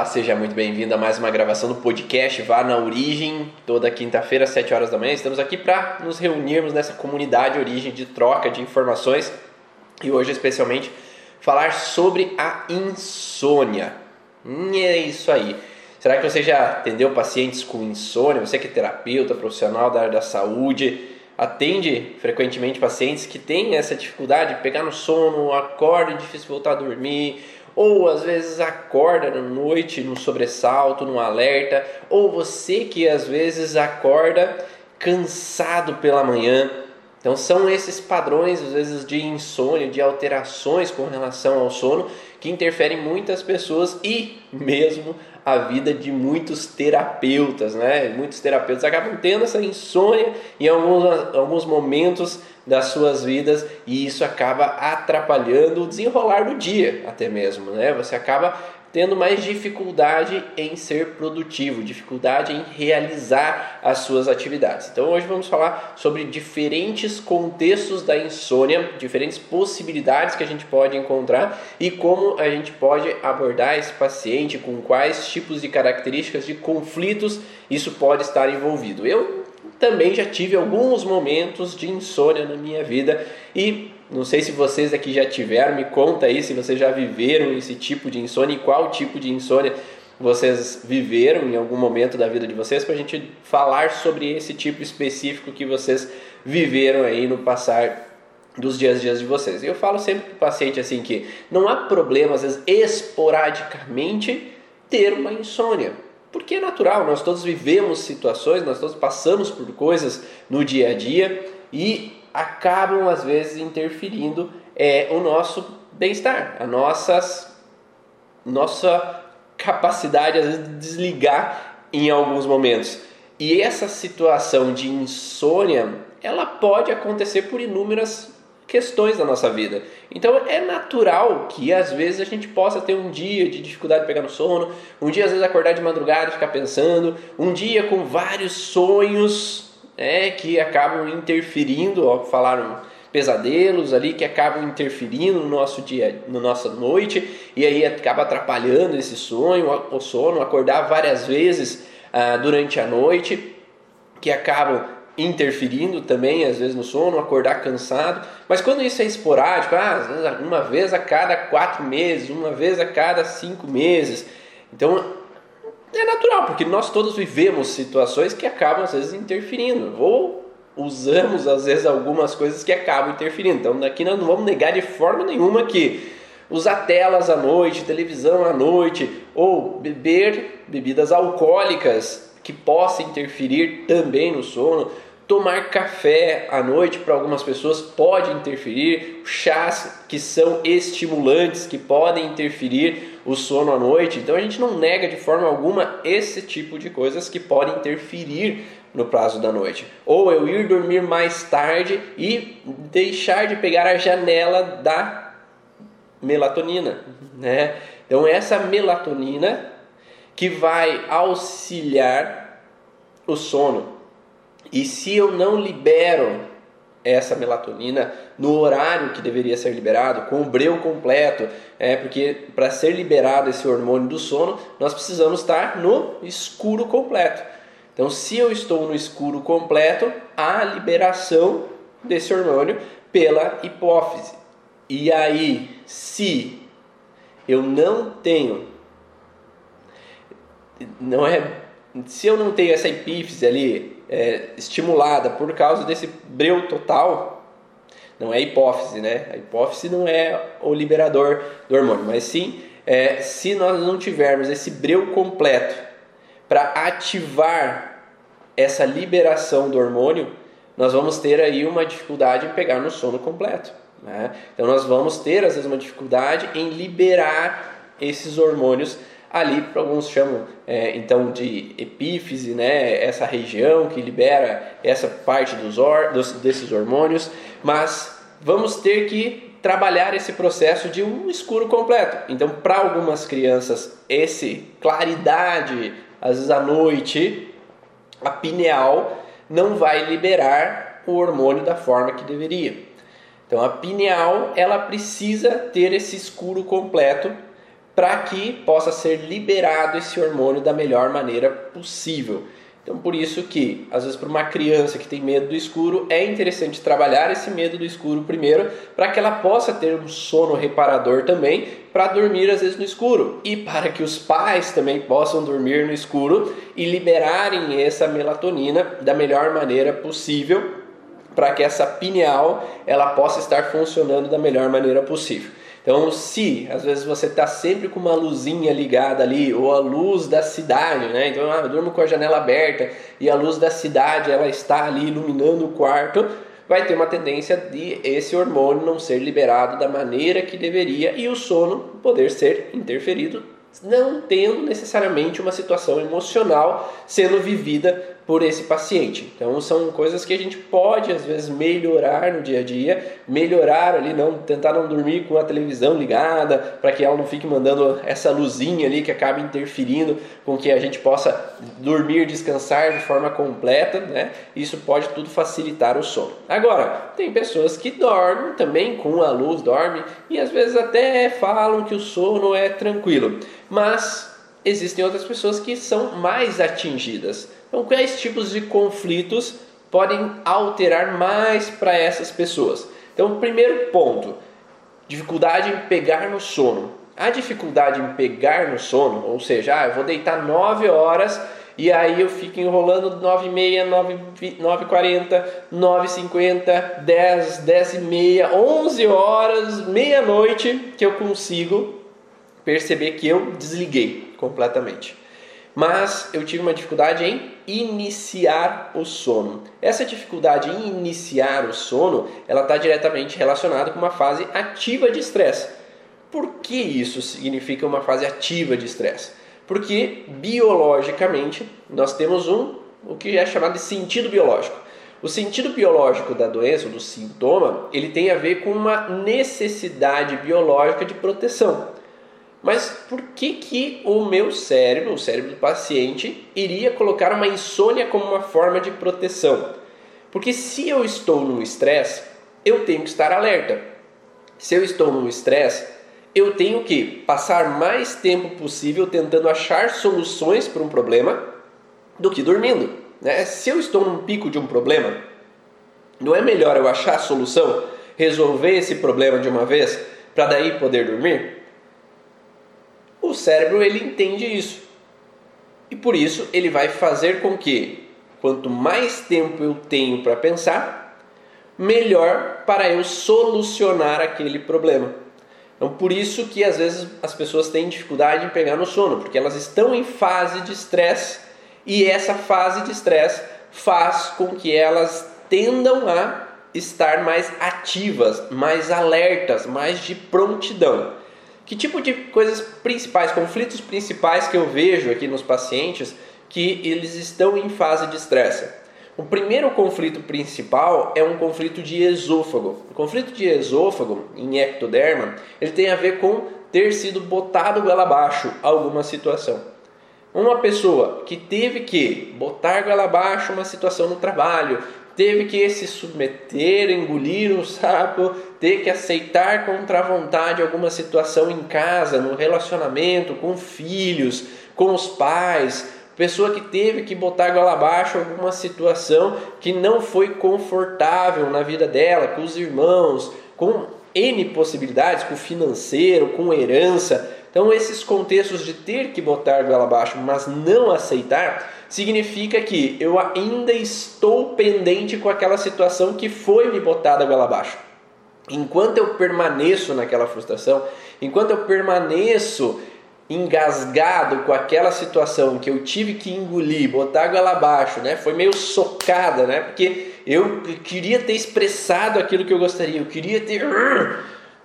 Olá, seja muito bem-vindo a mais uma gravação do podcast Vá na Origem. Toda quinta-feira, às 7 horas da manhã, estamos aqui para nos reunirmos nessa comunidade Origem de troca de informações e hoje, especialmente, falar sobre a insônia. Hum, é isso aí. Será que você já atendeu pacientes com insônia? Você que é terapeuta, profissional da área da saúde, atende frequentemente pacientes que têm essa dificuldade de pegar no sono, acorda, é difícil voltar a dormir ou às vezes acorda na noite num sobressalto, num alerta, ou você que às vezes acorda cansado pela manhã. Então são esses padrões às vezes de insônia, de alterações com relação ao sono que interferem muitas pessoas e mesmo a vida de muitos terapeutas, né? Muitos terapeutas acabam tendo essa insônia em alguns, alguns momentos das suas vidas e isso acaba atrapalhando o desenrolar do dia, até mesmo, né? Você acaba tendo mais dificuldade em ser produtivo, dificuldade em realizar as suas atividades. Então hoje vamos falar sobre diferentes contextos da insônia, diferentes possibilidades que a gente pode encontrar e como a gente pode abordar esse paciente, com quais tipos de características de conflitos isso pode estar envolvido. Eu também já tive alguns momentos de insônia na minha vida e não sei se vocês aqui já tiveram, me conta aí se vocês já viveram esse tipo de insônia e qual tipo de insônia vocês viveram em algum momento da vida de vocês para a gente falar sobre esse tipo específico que vocês viveram aí no passar dos dias a dias de vocês. Eu falo sempre para o paciente assim que não há problema às vezes esporadicamente ter uma insônia. Porque é natural, nós todos vivemos situações, nós todos passamos por coisas no dia a dia e acabam às vezes interferindo é, o nosso bem-estar, a nossas, nossa capacidade às vezes de desligar em alguns momentos. E essa situação de insônia, ela pode acontecer por inúmeras questões da nossa vida. Então é natural que às vezes a gente possa ter um dia de dificuldade de pegar no sono, um dia às vezes acordar de madrugada e ficar pensando, um dia com vários sonhos é, que acabam interferindo, ó, falaram pesadelos ali que acabam interferindo no nosso dia, na nossa noite e aí acaba atrapalhando esse sonho, o sono, acordar várias vezes ah, durante a noite que acabam interferindo também às vezes no sono, acordar cansado. Mas quando isso é esporádico, ah, uma vez a cada quatro meses, uma vez a cada cinco meses, então é natural, porque nós todos vivemos situações que acabam às vezes interferindo, ou usamos às vezes algumas coisas que acabam interferindo. Então, daqui nós não vamos negar de forma nenhuma que usar telas à noite, televisão à noite, ou beber bebidas alcoólicas que possam interferir também no sono, tomar café à noite para algumas pessoas pode interferir, chás que são estimulantes que podem interferir o sono à noite. Então a gente não nega de forma alguma esse tipo de coisas que podem interferir no prazo da noite. Ou eu ir dormir mais tarde e deixar de pegar a janela da melatonina, né? Então essa melatonina que vai auxiliar o sono. E se eu não libero essa melatonina no horário que deveria ser liberado, com o breu completo, é porque para ser liberado esse hormônio do sono, nós precisamos estar no escuro completo. Então, se eu estou no escuro completo, há liberação desse hormônio pela hipófise. E aí, se eu não tenho não é se eu não tenho essa epífise ali é, estimulada por causa desse breu total, não é hipófise, né? A hipófise não é o liberador do hormônio, mas sim é, se nós não tivermos esse breu completo para ativar essa liberação do hormônio, nós vamos ter aí uma dificuldade em pegar no sono completo. Né? Então nós vamos ter às vezes uma dificuldade em liberar esses hormônios ali alguns chamam é, então de epífise, né, essa região que libera essa parte dos, or, dos desses hormônios, mas vamos ter que trabalhar esse processo de um escuro completo. Então, para algumas crianças, esse claridade, às vezes à noite, a pineal não vai liberar o hormônio da forma que deveria. Então, a pineal ela precisa ter esse escuro completo para que possa ser liberado esse hormônio da melhor maneira possível. Então, por isso que, às vezes, para uma criança que tem medo do escuro, é interessante trabalhar esse medo do escuro primeiro, para que ela possa ter um sono reparador também, para dormir às vezes no escuro, e para que os pais também possam dormir no escuro e liberarem essa melatonina da melhor maneira possível, para que essa pineal ela possa estar funcionando da melhor maneira possível. Então, se às vezes você está sempre com uma luzinha ligada ali, ou a luz da cidade, né? Então, ah, eu durmo com a janela aberta e a luz da cidade ela está ali iluminando o quarto, vai ter uma tendência de esse hormônio não ser liberado da maneira que deveria e o sono poder ser interferido, não tendo necessariamente uma situação emocional sendo vivida por esse paciente. Então são coisas que a gente pode às vezes melhorar no dia a dia, melhorar ali, não tentar não dormir com a televisão ligada, para que ela não fique mandando essa luzinha ali que acaba interferindo com que a gente possa dormir, descansar de forma completa, né? Isso pode tudo facilitar o sono. Agora, tem pessoas que dormem também com a luz, dormem e às vezes até falam que o sono é tranquilo, mas existem outras pessoas que são mais atingidas então, quais tipos de conflitos podem alterar mais para essas pessoas? Então, primeiro ponto, dificuldade em pegar no sono. A dificuldade em pegar no sono, ou seja, ah, eu vou deitar 9 horas e aí eu fico enrolando 9 e meia, 9, 9 40, 9 50, 10, 10 e meia, 11 horas, meia-noite que eu consigo perceber que eu desliguei completamente mas eu tive uma dificuldade em iniciar o sono. Essa dificuldade em iniciar o sono, ela está diretamente relacionada com uma fase ativa de estresse. Por que isso significa uma fase ativa de estresse? Porque biologicamente nós temos um o que é chamado de sentido biológico. O sentido biológico da doença, do sintoma, ele tem a ver com uma necessidade biológica de proteção. Mas por que, que o meu cérebro, o cérebro do paciente, iria colocar uma insônia como uma forma de proteção? Porque se eu estou no estresse, eu tenho que estar alerta. Se eu estou no estresse, eu tenho que passar mais tempo possível tentando achar soluções para um problema do que dormindo. Né? Se eu estou num pico de um problema, não é melhor eu achar a solução, resolver esse problema de uma vez, para daí poder dormir? O cérebro ele entende isso. E por isso ele vai fazer com que quanto mais tempo eu tenho para pensar, melhor para eu solucionar aquele problema. Então, por isso que às vezes as pessoas têm dificuldade em pegar no sono, porque elas estão em fase de estresse e essa fase de estresse faz com que elas tendam a estar mais ativas, mais alertas, mais de prontidão. Que tipo de coisas principais, conflitos principais que eu vejo aqui nos pacientes que eles estão em fase de estresse? O primeiro conflito principal é um conflito de esôfago. O conflito de esôfago em ectoderma, ele tem a ver com ter sido botado goela abaixo alguma situação. Uma pessoa que teve que botar goela abaixo uma situação no trabalho, teve que se submeter, engolir um sapo, ter que aceitar contra a vontade alguma situação em casa, no relacionamento, com filhos, com os pais, pessoa que teve que botar goela abaixo alguma situação que não foi confortável na vida dela, com os irmãos, com N possibilidades, com financeiro, com herança. Então, esses contextos de ter que botar goela abaixo, mas não aceitar, significa que eu ainda estou pendente com aquela situação que foi me botada goela abaixo. Enquanto eu permaneço naquela frustração, enquanto eu permaneço engasgado com aquela situação que eu tive que engolir, botar a goela abaixo, né? Foi meio socada, né? Porque eu queria ter expressado aquilo que eu gostaria, eu queria ter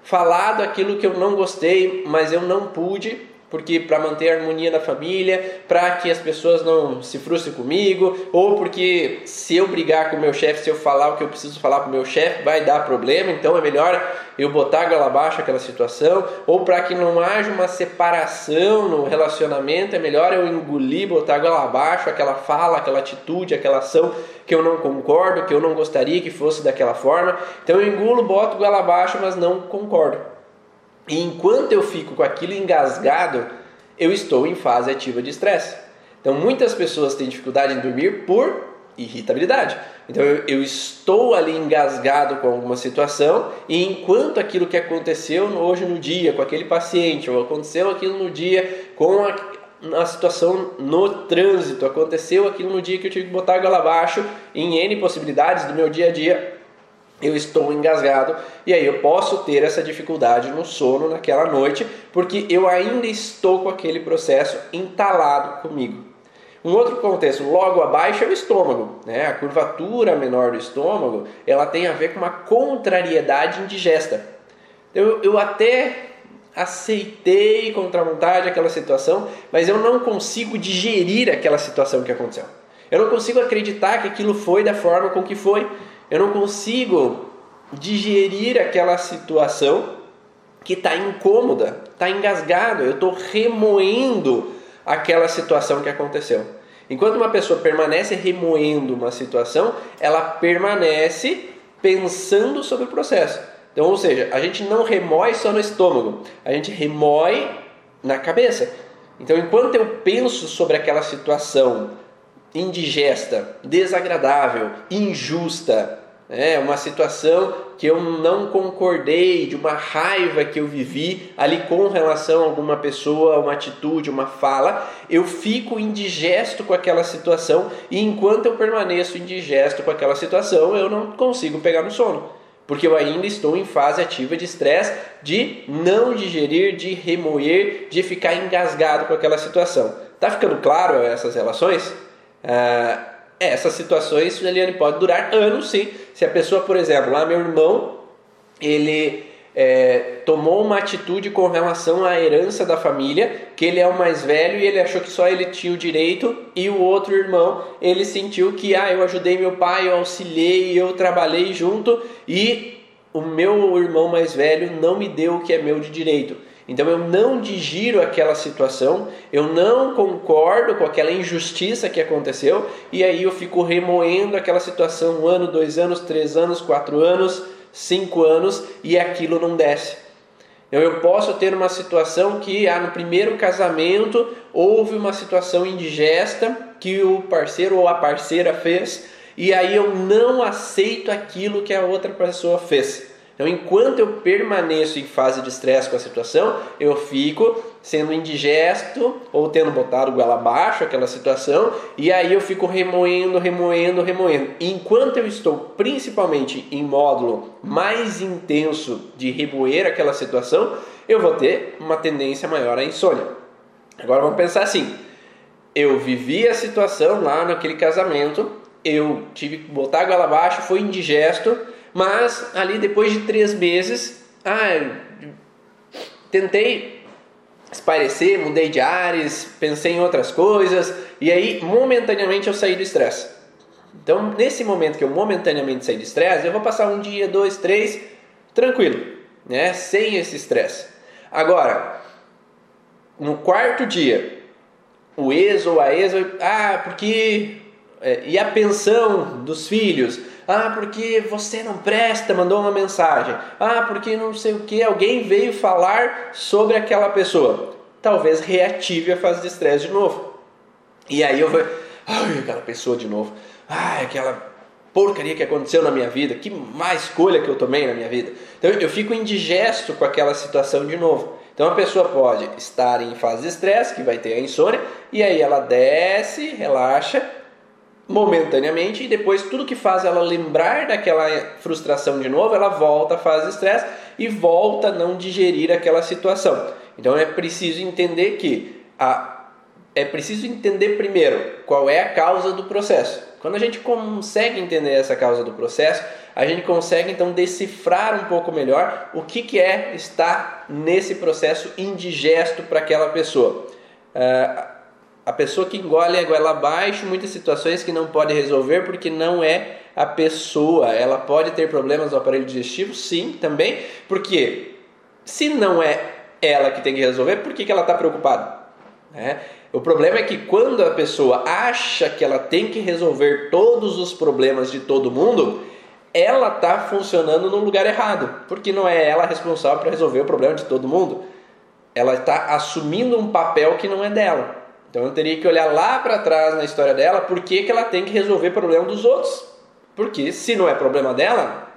falado aquilo que eu não gostei, mas eu não pude porque para manter a harmonia na família, para que as pessoas não se frustrem comigo, ou porque se eu brigar com o meu chefe, se eu falar o que eu preciso falar para o meu chefe, vai dar problema, então é melhor eu botar a goela abaixo aquela situação, ou para que não haja uma separação no relacionamento, é melhor eu engolir, botar a goela abaixo aquela fala, aquela atitude, aquela ação que eu não concordo, que eu não gostaria que fosse daquela forma. Então eu engulo, boto goela abaixo, mas não concordo. E enquanto eu fico com aquilo engasgado, eu estou em fase ativa de estresse. Então muitas pessoas têm dificuldade em dormir por irritabilidade. Então eu, estou ali engasgado com alguma situação e enquanto aquilo que aconteceu hoje no dia com aquele paciente ou aconteceu aquilo no dia com a, a situação no trânsito, aconteceu aquilo no dia que eu tive que botar a goela abaixo em N possibilidades do meu dia a dia, eu estou engasgado e aí eu posso ter essa dificuldade no sono naquela noite porque eu ainda estou com aquele processo entalado comigo. Um outro contexto, logo abaixo é o estômago, né? A curvatura menor do estômago, ela tem a ver com uma contrariedade indigesta. Eu, eu até aceitei contra a vontade aquela situação, mas eu não consigo digerir aquela situação que aconteceu. Eu não consigo acreditar que aquilo foi da forma com que foi. Eu não consigo digerir aquela situação que está incômoda, está engasgado. Eu estou remoendo aquela situação que aconteceu. Enquanto uma pessoa permanece remoendo uma situação, ela permanece pensando sobre o processo. Então, ou seja, a gente não remói só no estômago, a gente remói na cabeça. Então, enquanto eu penso sobre aquela situação indigesta, desagradável, injusta, é uma situação que eu não concordei, de uma raiva que eu vivi ali com relação a alguma pessoa, uma atitude, uma fala, eu fico indigesto com aquela situação e enquanto eu permaneço indigesto com aquela situação, eu não consigo pegar no sono. Porque eu ainda estou em fase ativa de estresse, de não digerir, de remoer, de ficar engasgado com aquela situação. Tá ficando claro essas relações? Ah, essas situações, Eliane, pode durar anos sim. Se a pessoa, por exemplo, lá meu irmão, ele é, tomou uma atitude com relação à herança da família, que ele é o mais velho e ele achou que só ele tinha o direito, e o outro irmão, ele sentiu que, ah, eu ajudei meu pai, eu auxiliei, eu trabalhei junto, e o meu irmão mais velho não me deu o que é meu de direito. Então eu não digiro aquela situação, eu não concordo com aquela injustiça que aconteceu e aí eu fico remoendo aquela situação um ano, dois anos, três anos, quatro anos, cinco anos e aquilo não desce. Então eu posso ter uma situação que ah, no primeiro casamento houve uma situação indigesta que o parceiro ou a parceira fez e aí eu não aceito aquilo que a outra pessoa fez. Então, enquanto eu permaneço em fase de estresse com a situação, eu fico sendo indigesto ou tendo botado goela abaixo aquela situação, e aí eu fico remoendo, remoendo, remoendo. Enquanto eu estou principalmente em módulo mais intenso de remoer aquela situação, eu vou ter uma tendência maior à insônia. Agora vamos pensar assim: eu vivi a situação lá naquele casamento, eu tive que botar goela abaixo, foi indigesto mas ali depois de três meses, ah, tentei espairecer, mudei de ares, pensei em outras coisas e aí momentaneamente eu saí do estresse. Então, nesse momento que eu momentaneamente saí do estresse, eu vou passar um dia, dois, três, tranquilo, né? Sem esse estresse. Agora, no quarto dia, o ex ou a ex, ah, porque é, e a pensão dos filhos, ah, porque você não presta, mandou uma mensagem. Ah, porque não sei o que, alguém veio falar sobre aquela pessoa. Talvez reative a fase de estresse de novo. E aí eu vou, ai, aquela pessoa de novo. Ai, aquela porcaria que aconteceu na minha vida, que má escolha que eu tomei na minha vida. Então eu fico indigesto com aquela situação de novo. Então a pessoa pode estar em fase de estresse, que vai ter a insônia, e aí ela desce, relaxa, momentaneamente e depois tudo que faz ela lembrar daquela frustração de novo, ela volta à fase estresse e volta a não digerir aquela situação. Então é preciso entender que a é preciso entender primeiro qual é a causa do processo. Quando a gente consegue entender essa causa do processo, a gente consegue então decifrar um pouco melhor o que, que é estar nesse processo indigesto para aquela pessoa. Uh, a pessoa que engole a goela abaixo, muitas situações que não pode resolver porque não é a pessoa. Ela pode ter problemas no aparelho digestivo, sim, também, porque se não é ela que tem que resolver, por que, que ela está preocupada? É. O problema é que quando a pessoa acha que ela tem que resolver todos os problemas de todo mundo, ela está funcionando no lugar errado, porque não é ela responsável para resolver o problema de todo mundo. Ela está assumindo um papel que não é dela. Então eu teria que olhar lá para trás na história dela, por que, que ela tem que resolver problema dos outros? Porque se não é problema dela,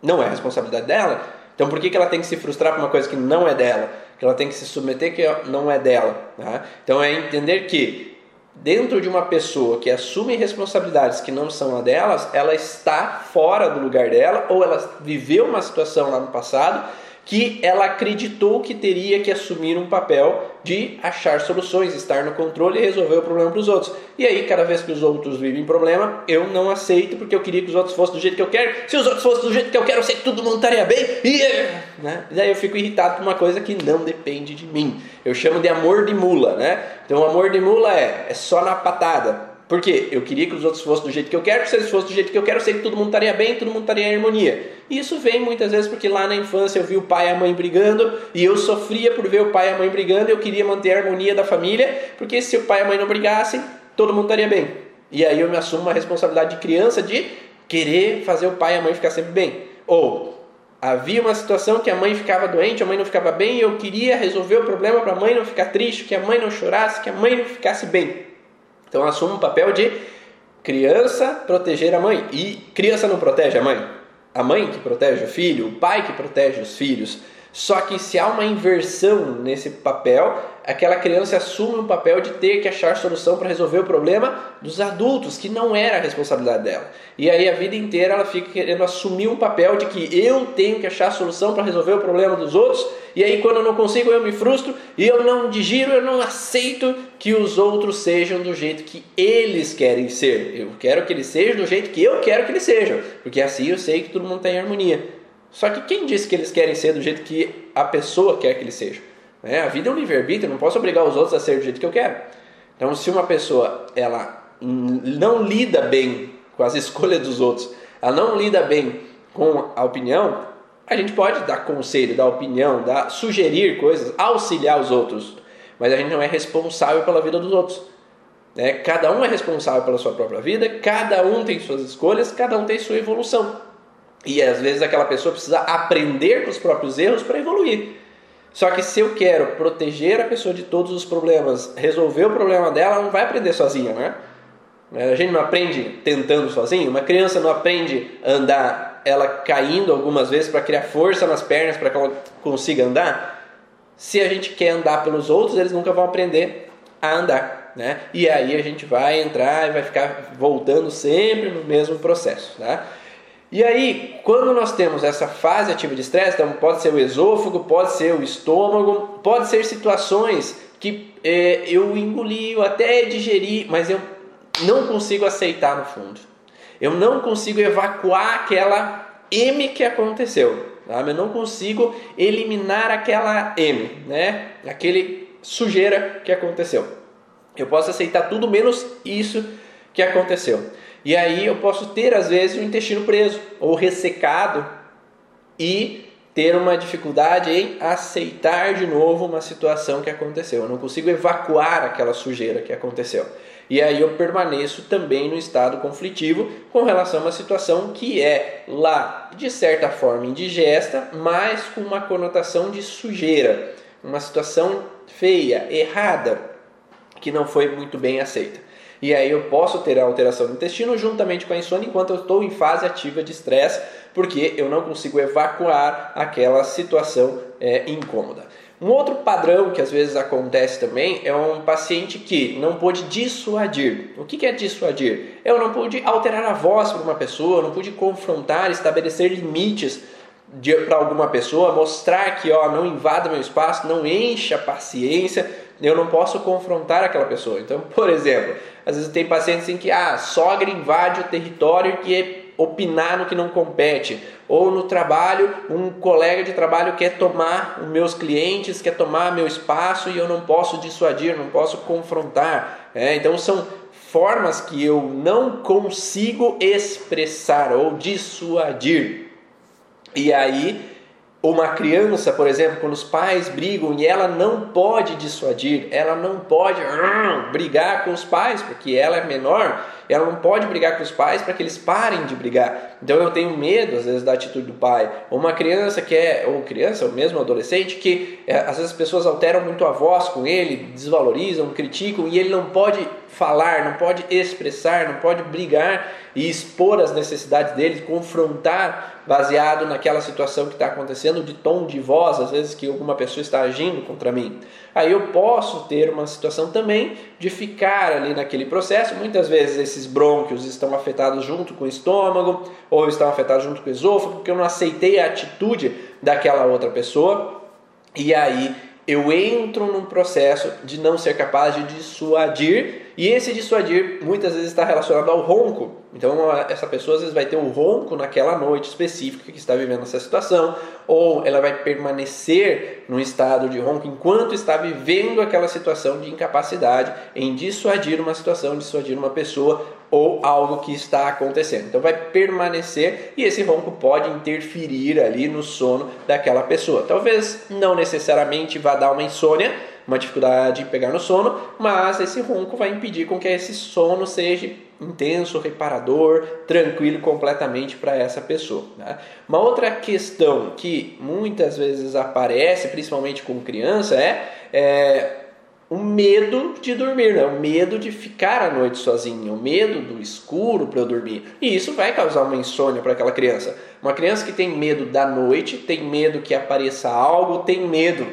não é responsabilidade dela. Então por que, que ela tem que se frustrar por uma coisa que não é dela? Que ela tem que se submeter que não é dela. Né? Então é entender que dentro de uma pessoa que assume responsabilidades que não são a delas, ela está fora do lugar dela ou ela viveu uma situação lá no passado que ela acreditou que teria que assumir um papel de achar soluções, estar no controle e resolver o problema para os outros. E aí, cada vez que os outros vivem problema, eu não aceito porque eu queria que os outros fossem do jeito que eu quero. Se os outros fossem do jeito que eu quero, eu sei que todo mundo estaria bem. E, né? e daí eu fico irritado por uma coisa que não depende de mim. Eu chamo de amor de mula, né? Então, amor de mula é, é só na patada. Porque eu queria que os outros fossem do jeito que eu quero, se eles fossem do jeito que eu quero, eu sei que todo mundo estaria bem, todo mundo estaria em harmonia. E isso vem muitas vezes porque lá na infância eu vi o pai e a mãe brigando e eu sofria por ver o pai e a mãe brigando, eu queria manter a harmonia da família, porque se o pai e a mãe não brigassem, todo mundo estaria bem. E aí eu me assumo uma responsabilidade de criança de querer fazer o pai e a mãe ficar sempre bem. Ou havia uma situação que a mãe ficava doente, a mãe não ficava bem, e eu queria resolver o problema para a mãe não ficar triste, que a mãe não chorasse, que a mãe não ficasse bem. Então assume um papel de criança proteger a mãe. E criança não protege a mãe. A mãe que protege o filho, o pai que protege os filhos. Só que se há uma inversão nesse papel, aquela criança assume o papel de ter que achar solução para resolver o problema dos adultos, que não era a responsabilidade dela. E aí a vida inteira ela fica querendo assumir um papel de que eu tenho que achar solução para resolver o problema dos outros, e aí quando eu não consigo eu me frustro e eu não digiro, eu não aceito que os outros sejam do jeito que eles querem ser. Eu quero que eles sejam do jeito que eu quero que eles sejam, porque assim eu sei que todo mundo está em harmonia. Só que quem disse que eles querem ser do jeito que a pessoa quer que eles sejam? É, a vida é um livre-arbítrio, não posso obrigar os outros a ser do jeito que eu quero. Então, se uma pessoa ela não lida bem com as escolhas dos outros, ela não lida bem com a opinião, a gente pode dar conselho, dar opinião, dar, sugerir coisas, auxiliar os outros, mas a gente não é responsável pela vida dos outros. Né? Cada um é responsável pela sua própria vida, cada um tem suas escolhas, cada um tem sua evolução. E às vezes aquela pessoa precisa aprender com os próprios erros para evoluir. Só que se eu quero proteger a pessoa de todos os problemas, resolver o problema dela, ela não vai aprender sozinha, né? A gente não aprende tentando sozinho. Uma criança não aprende a andar ela caindo algumas vezes para criar força nas pernas para que ela consiga andar. Se a gente quer andar pelos outros, eles nunca vão aprender a andar, né? E aí a gente vai entrar e vai ficar voltando sempre no mesmo processo, né? E aí, quando nós temos essa fase ativa de estresse, então pode ser o esôfago, pode ser o estômago, pode ser situações que é, eu engoli, eu até digeri, mas eu não consigo aceitar no fundo. Eu não consigo evacuar aquela M que aconteceu. Sabe? Eu não consigo eliminar aquela M, né? Aquele sujeira que aconteceu. Eu posso aceitar tudo menos isso que aconteceu. E aí eu posso ter, às vezes, o intestino preso ou ressecado e ter uma dificuldade em aceitar de novo uma situação que aconteceu. Eu não consigo evacuar aquela sujeira que aconteceu. E aí eu permaneço também no estado conflitivo com relação a uma situação que é lá, de certa forma, indigesta, mas com uma conotação de sujeira. Uma situação feia, errada, que não foi muito bem aceita. E aí eu posso ter a alteração do intestino juntamente com a insônia enquanto eu estou em fase ativa de estresse, porque eu não consigo evacuar aquela situação é, incômoda. Um outro padrão que às vezes acontece também é um paciente que não pôde dissuadir. O que é dissuadir? Eu não pude alterar a voz para uma pessoa, não pude confrontar, estabelecer limites para alguma pessoa, mostrar que ó, não invada meu espaço, não encha a paciência, eu não posso confrontar aquela pessoa. Então, por exemplo, às vezes tem pacientes em que ah, a sogra invade o território que é opinar no que não compete. Ou no trabalho, um colega de trabalho quer tomar os meus clientes, quer tomar meu espaço e eu não posso dissuadir, não posso confrontar. É, então são formas que eu não consigo expressar ou dissuadir. E aí ou uma criança, por exemplo, quando os pais brigam e ela não pode dissuadir, ela não pode uh, brigar com os pais, porque ela é menor, ela não pode brigar com os pais para que eles parem de brigar. Então eu tenho medo, às vezes, da atitude do pai. Ou uma criança que é, ou criança, ou mesmo adolescente, que é, às vezes as pessoas alteram muito a voz com ele, desvalorizam, criticam, e ele não pode falar, não pode expressar, não pode brigar e expor as necessidades dele, confrontar baseado naquela situação que está acontecendo, de tom de voz, às vezes que alguma pessoa está agindo contra mim. Aí eu posso ter uma situação também de ficar ali naquele processo. Muitas vezes esses brônquios estão afetados junto com o estômago ou estão afetados junto com o esôfago, porque eu não aceitei a atitude daquela outra pessoa. E aí eu entro num processo de não ser capaz de dissuadir, e esse dissuadir muitas vezes está relacionado ao ronco. Então, essa pessoa às vezes vai ter um ronco naquela noite específica que está vivendo essa situação, ou ela vai permanecer no estado de ronco enquanto está vivendo aquela situação de incapacidade em dissuadir uma situação, dissuadir uma pessoa ou algo que está acontecendo. Então vai permanecer e esse ronco pode interferir ali no sono daquela pessoa. Talvez não necessariamente vá dar uma insônia, uma dificuldade de pegar no sono, mas esse ronco vai impedir com que esse sono seja intenso, reparador, tranquilo completamente para essa pessoa. Né? Uma outra questão que muitas vezes aparece, principalmente com criança, é, é o medo de dormir, né? o medo de ficar à noite sozinho, o medo do escuro para eu dormir. E isso vai causar uma insônia para aquela criança. Uma criança que tem medo da noite, tem medo que apareça algo, tem medo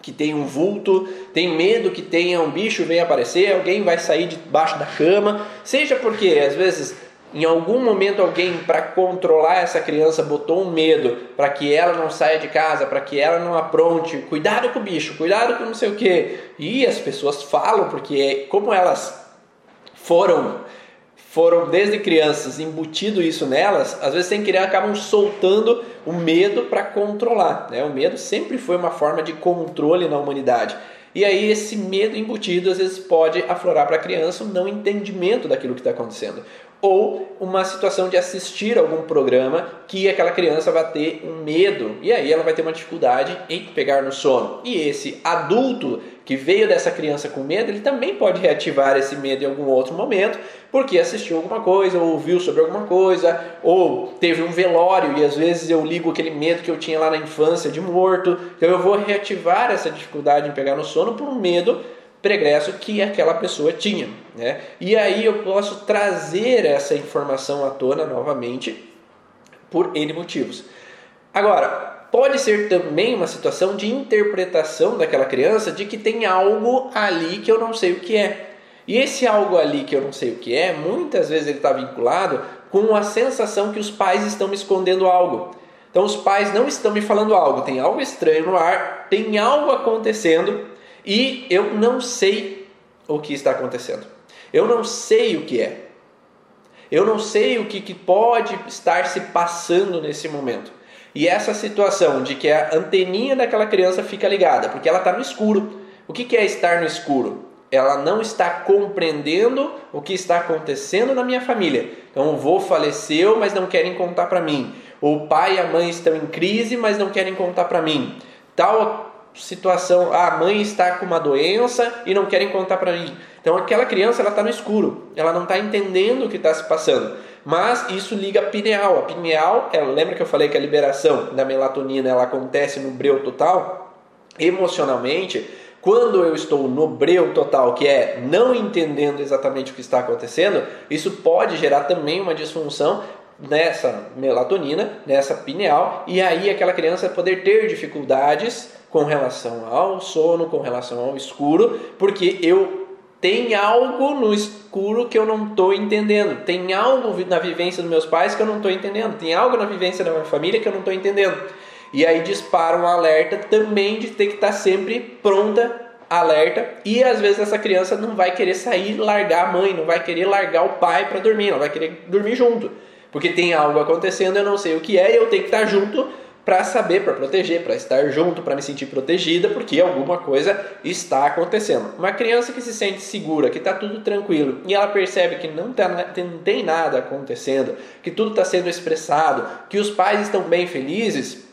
que tenha um vulto, tem medo que tenha um bicho venha aparecer, alguém vai sair debaixo da cama, seja porque às vezes em algum momento alguém para controlar essa criança botou um medo para que ela não saia de casa, para que ela não apronte, cuidado com o bicho, cuidado com não sei o que. E as pessoas falam porque como elas foram foram desde crianças embutido isso nelas, às vezes sem querer acabam soltando o medo para controlar. Né? O medo sempre foi uma forma de controle na humanidade. E aí esse medo embutido às vezes pode aflorar para a criança um não entendimento daquilo que está acontecendo ou uma situação de assistir algum programa que aquela criança vai ter um medo e aí ela vai ter uma dificuldade em pegar no sono. E esse adulto que veio dessa criança com medo, ele também pode reativar esse medo em algum outro momento, porque assistiu alguma coisa, ou ouviu sobre alguma coisa, ou teve um velório e às vezes eu ligo aquele medo que eu tinha lá na infância de morto. Então eu vou reativar essa dificuldade em pegar no sono por um medo pregresso que aquela pessoa tinha. Né? E aí eu posso trazer essa informação à tona novamente por N motivos. Agora, pode ser também uma situação de interpretação daquela criança de que tem algo ali que eu não sei o que é. E esse algo ali que eu não sei o que é, muitas vezes ele está vinculado com a sensação que os pais estão me escondendo algo. Então os pais não estão me falando algo, tem algo estranho no ar, tem algo acontecendo e eu não sei o que está acontecendo. Eu não sei o que é. Eu não sei o que, que pode estar se passando nesse momento. E essa situação de que a anteninha daquela criança fica ligada, porque ela está no escuro. O que, que é estar no escuro? Ela não está compreendendo o que está acontecendo na minha família. Então, o avô faleceu, mas não querem contar para mim. O pai e a mãe estão em crise, mas não querem contar para mim. Tal situação, a mãe está com uma doença e não querem contar para mim. Então aquela criança ela está no escuro, ela não está entendendo o que está se passando. Mas isso liga a pineal. A pineal, ela, lembra que eu falei que a liberação da melatonina ela acontece no breu total? Emocionalmente, quando eu estou no breu total, que é não entendendo exatamente o que está acontecendo, isso pode gerar também uma disfunção nessa melatonina, nessa pineal, e aí aquela criança poder ter dificuldades com relação ao sono, com relação ao escuro, porque eu tenho algo no escuro que eu não estou entendendo, tem algo na vivência dos meus pais que eu não estou entendendo, tem algo na vivência da minha família que eu não estou entendendo. E aí dispara um alerta também de ter que estar tá sempre pronta, alerta, e às vezes essa criança não vai querer sair, largar a mãe, não vai querer largar o pai para dormir, não vai querer dormir junto, porque tem algo acontecendo, eu não sei o que é, e eu tenho que estar tá junto para saber, para proteger, para estar junto, para me sentir protegida, porque alguma coisa está acontecendo. Uma criança que se sente segura, que está tudo tranquilo e ela percebe que não, tá, não tem nada acontecendo, que tudo está sendo expressado, que os pais estão bem felizes,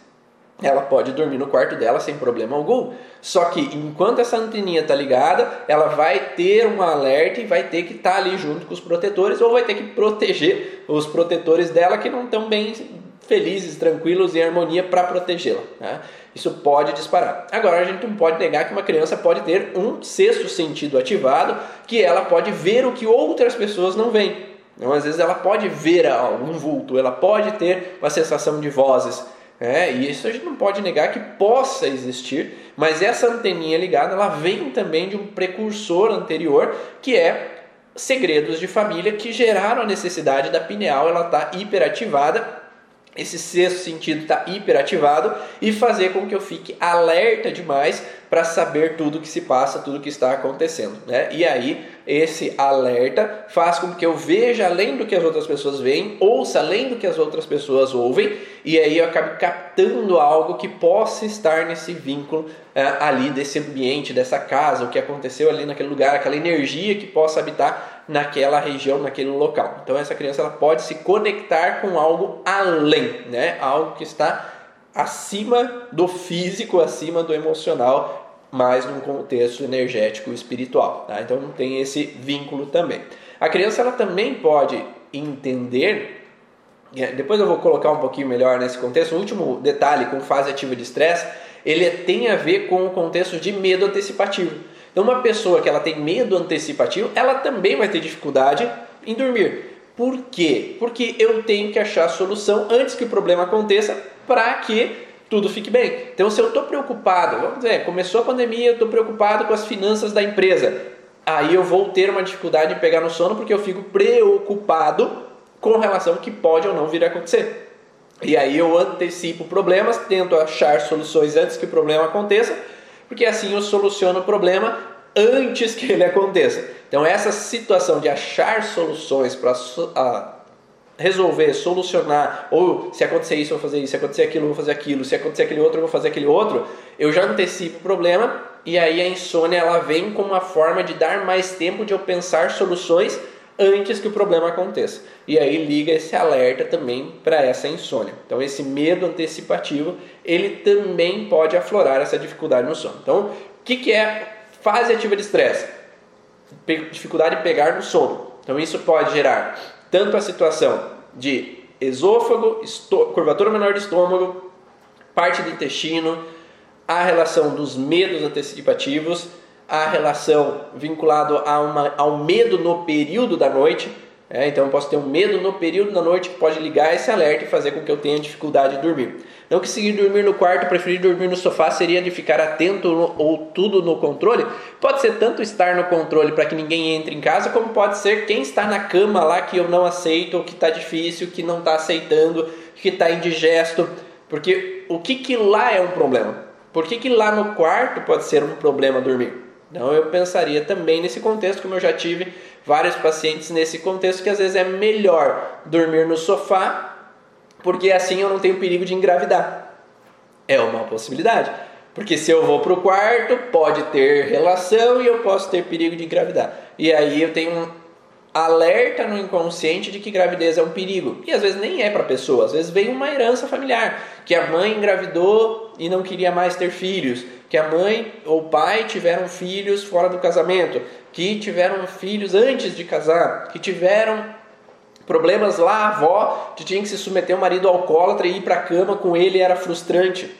ela pode dormir no quarto dela sem problema algum. Só que enquanto essa anteninha está ligada, ela vai ter um alerta e vai ter que estar tá ali junto com os protetores ou vai ter que proteger os protetores dela que não estão bem felizes, tranquilos em harmonia para protegê-la. Né? Isso pode disparar. Agora, a gente não pode negar que uma criança pode ter um sexto sentido ativado, que ela pode ver o que outras pessoas não veem. Então, às vezes, ela pode ver um vulto, ela pode ter uma sensação de vozes. É, e isso a gente não pode negar que possa existir, mas essa anteninha ligada ela vem também de um precursor anterior que é segredos de família que geraram a necessidade da pineal ela estar tá hiperativada esse sexto sentido está hiperativado e fazer com que eu fique alerta demais para saber tudo que se passa, tudo que está acontecendo. Né? E aí, esse alerta faz com que eu veja além do que as outras pessoas veem, ouça além do que as outras pessoas ouvem, e aí eu acabe captando algo que possa estar nesse vínculo é, ali desse ambiente, dessa casa, o que aconteceu ali naquele lugar, aquela energia que possa habitar naquela região, naquele local. Então essa criança ela pode se conectar com algo além, né? Algo que está acima do físico, acima do emocional, mais num contexto energético e espiritual. Tá? Então tem esse vínculo também. A criança ela também pode entender depois eu vou colocar um pouquinho melhor nesse contexto. O último detalhe com fase ativa de estresse, ele tem a ver com o contexto de medo antecipativo. Então, uma pessoa que ela tem medo antecipativo, ela também vai ter dificuldade em dormir. Por quê? Porque eu tenho que achar a solução antes que o problema aconteça para que tudo fique bem. Então, se eu estou preocupado, vamos dizer, começou a pandemia, eu estou preocupado com as finanças da empresa, aí eu vou ter uma dificuldade em pegar no sono porque eu fico preocupado com relação ao que pode ou não vir a acontecer. E aí eu antecipo problemas, tento achar soluções antes que o problema aconteça porque assim eu soluciono o problema antes que ele aconteça. Então, essa situação de achar soluções para resolver, solucionar, ou se acontecer isso, eu vou fazer isso, se acontecer aquilo, eu vou fazer aquilo, se acontecer aquele outro, eu vou fazer aquele outro, eu já antecipo o problema e aí a insônia ela vem como uma forma de dar mais tempo de eu pensar soluções antes que o problema aconteça. E aí liga esse alerta também para essa insônia. Então esse medo antecipativo, ele também pode aflorar essa dificuldade no sono. Então, o que, que é fase ativa de estresse? Dificuldade de pegar no sono. Então isso pode gerar tanto a situação de esôfago, curvatura menor do estômago, parte do intestino, a relação dos medos antecipativos, a relação vinculado a uma, ao medo no período da noite. É, então eu posso ter um medo no período da noite que pode ligar esse alerta e fazer com que eu tenha dificuldade de dormir. Não seguir dormir no quarto, preferir dormir no sofá seria de ficar atento no, ou tudo no controle. Pode ser tanto estar no controle para que ninguém entre em casa, como pode ser quem está na cama lá que eu não aceito, que está difícil, que não está aceitando, que está indigesto. Porque o que, que lá é um problema? Por que, que lá no quarto pode ser um problema dormir? Então eu pensaria também nesse contexto, como eu já tive vários pacientes nesse contexto, que às vezes é melhor dormir no sofá, porque assim eu não tenho perigo de engravidar. É uma possibilidade. Porque se eu vou para o quarto, pode ter relação e eu posso ter perigo de engravidar. E aí eu tenho um alerta no inconsciente de que gravidez é um perigo. E às vezes nem é para a pessoa, às vezes vem uma herança familiar, que a mãe engravidou e não queria mais ter filhos, que a mãe ou o pai tiveram filhos fora do casamento, que tiveram filhos antes de casar, que tiveram problemas lá, a avó que tinha que se submeter ao marido alcoólatra e ir para a cama com ele era frustrante.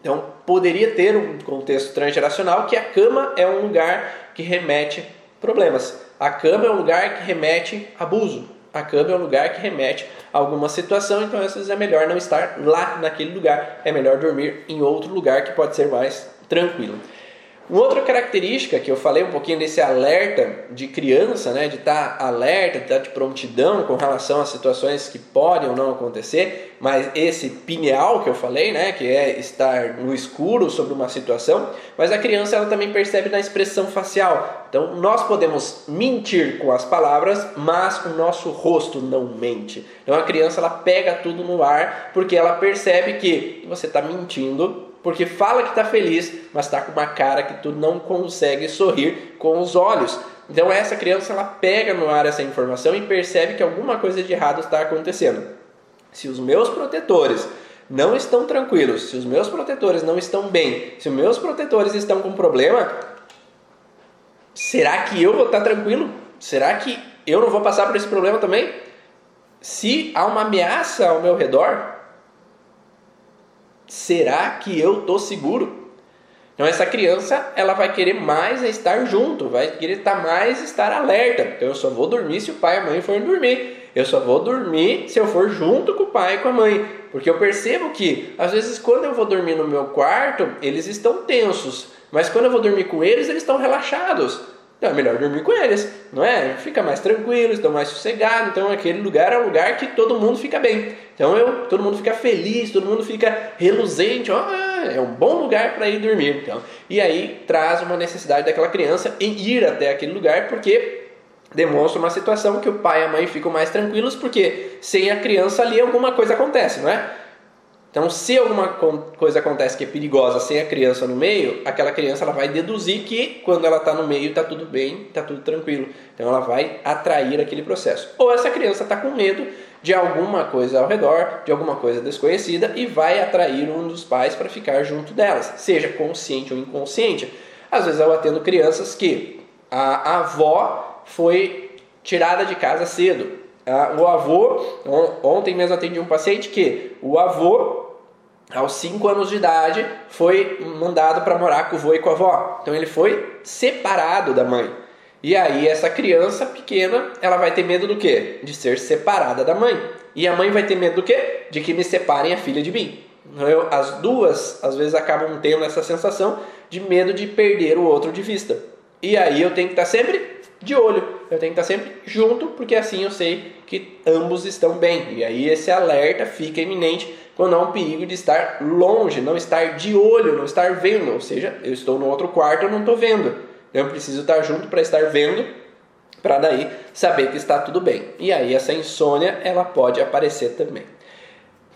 Então poderia ter um contexto transgeracional que a cama é um lugar que remete problemas. A cama é um lugar que remete abuso. A cama é um lugar que remete a alguma situação, então às vezes é melhor não estar lá naquele lugar, é melhor dormir em outro lugar que pode ser mais tranquilo. Uma outra característica que eu falei um pouquinho desse alerta de criança, né, de estar tá alerta, de estar tá de prontidão com relação a situações que podem ou não acontecer, mas esse pineal que eu falei, né, que é estar no escuro sobre uma situação, mas a criança ela também percebe na expressão facial. Então nós podemos mentir com as palavras, mas o nosso rosto não mente. Então a criança ela pega tudo no ar porque ela percebe que você está mentindo porque fala que está feliz, mas está com uma cara que tu não consegue sorrir com os olhos. Então essa criança ela pega no ar essa informação e percebe que alguma coisa de errado está acontecendo. Se os meus protetores não estão tranquilos, se os meus protetores não estão bem, se os meus protetores estão com problema, será que eu vou estar tranquilo? Será que eu não vou passar por esse problema também? Se há uma ameaça ao meu redor, será que eu estou seguro? Então essa criança ela vai querer mais estar junto, vai querer estar mais estar alerta. Então eu só vou dormir se o pai e a mãe forem dormir. Eu só vou dormir se eu for junto com o pai e com a mãe. Porque eu percebo que às vezes quando eu vou dormir no meu quarto, eles estão tensos, mas quando eu vou dormir com eles, eles estão relaxados. Então é melhor dormir com eles, não é? Fica mais tranquilo, estão mais sossegados. Então aquele lugar é um lugar que todo mundo fica bem. Então eu, todo mundo fica feliz, todo mundo fica reluzente. Ó, é um bom lugar para ir dormir. Então, e aí traz uma necessidade daquela criança em ir até aquele lugar, porque demonstra uma situação que o pai e a mãe ficam mais tranquilos, porque sem a criança ali alguma coisa acontece, não é? Então, se alguma coisa acontece que é perigosa sem a criança no meio, aquela criança ela vai deduzir que quando ela está no meio está tudo bem, está tudo tranquilo. Então, ela vai atrair aquele processo. Ou essa criança está com medo de alguma coisa ao redor, de alguma coisa desconhecida e vai atrair um dos pais para ficar junto delas, seja consciente ou inconsciente. Às vezes eu atendo crianças que a avó foi tirada de casa cedo. O avô, ontem mesmo atendi um paciente que o avô, aos 5 anos de idade, foi mandado para morar com o avô e com a avó. Então ele foi separado da mãe. E aí essa criança pequena, ela vai ter medo do quê? De ser separada da mãe. E a mãe vai ter medo do quê? De que me separem a filha de mim. Então, eu, as duas, às vezes, acabam tendo essa sensação de medo de perder o outro de vista. E aí eu tenho que estar sempre de olho, eu tenho que estar sempre junto, porque assim eu sei que ambos estão bem. E aí esse alerta fica iminente quando há um perigo de estar longe, não estar de olho, não estar vendo. Ou seja, eu estou no outro quarto, eu não estou vendo. Eu preciso estar junto para estar vendo, para daí saber que está tudo bem. E aí essa insônia ela pode aparecer também.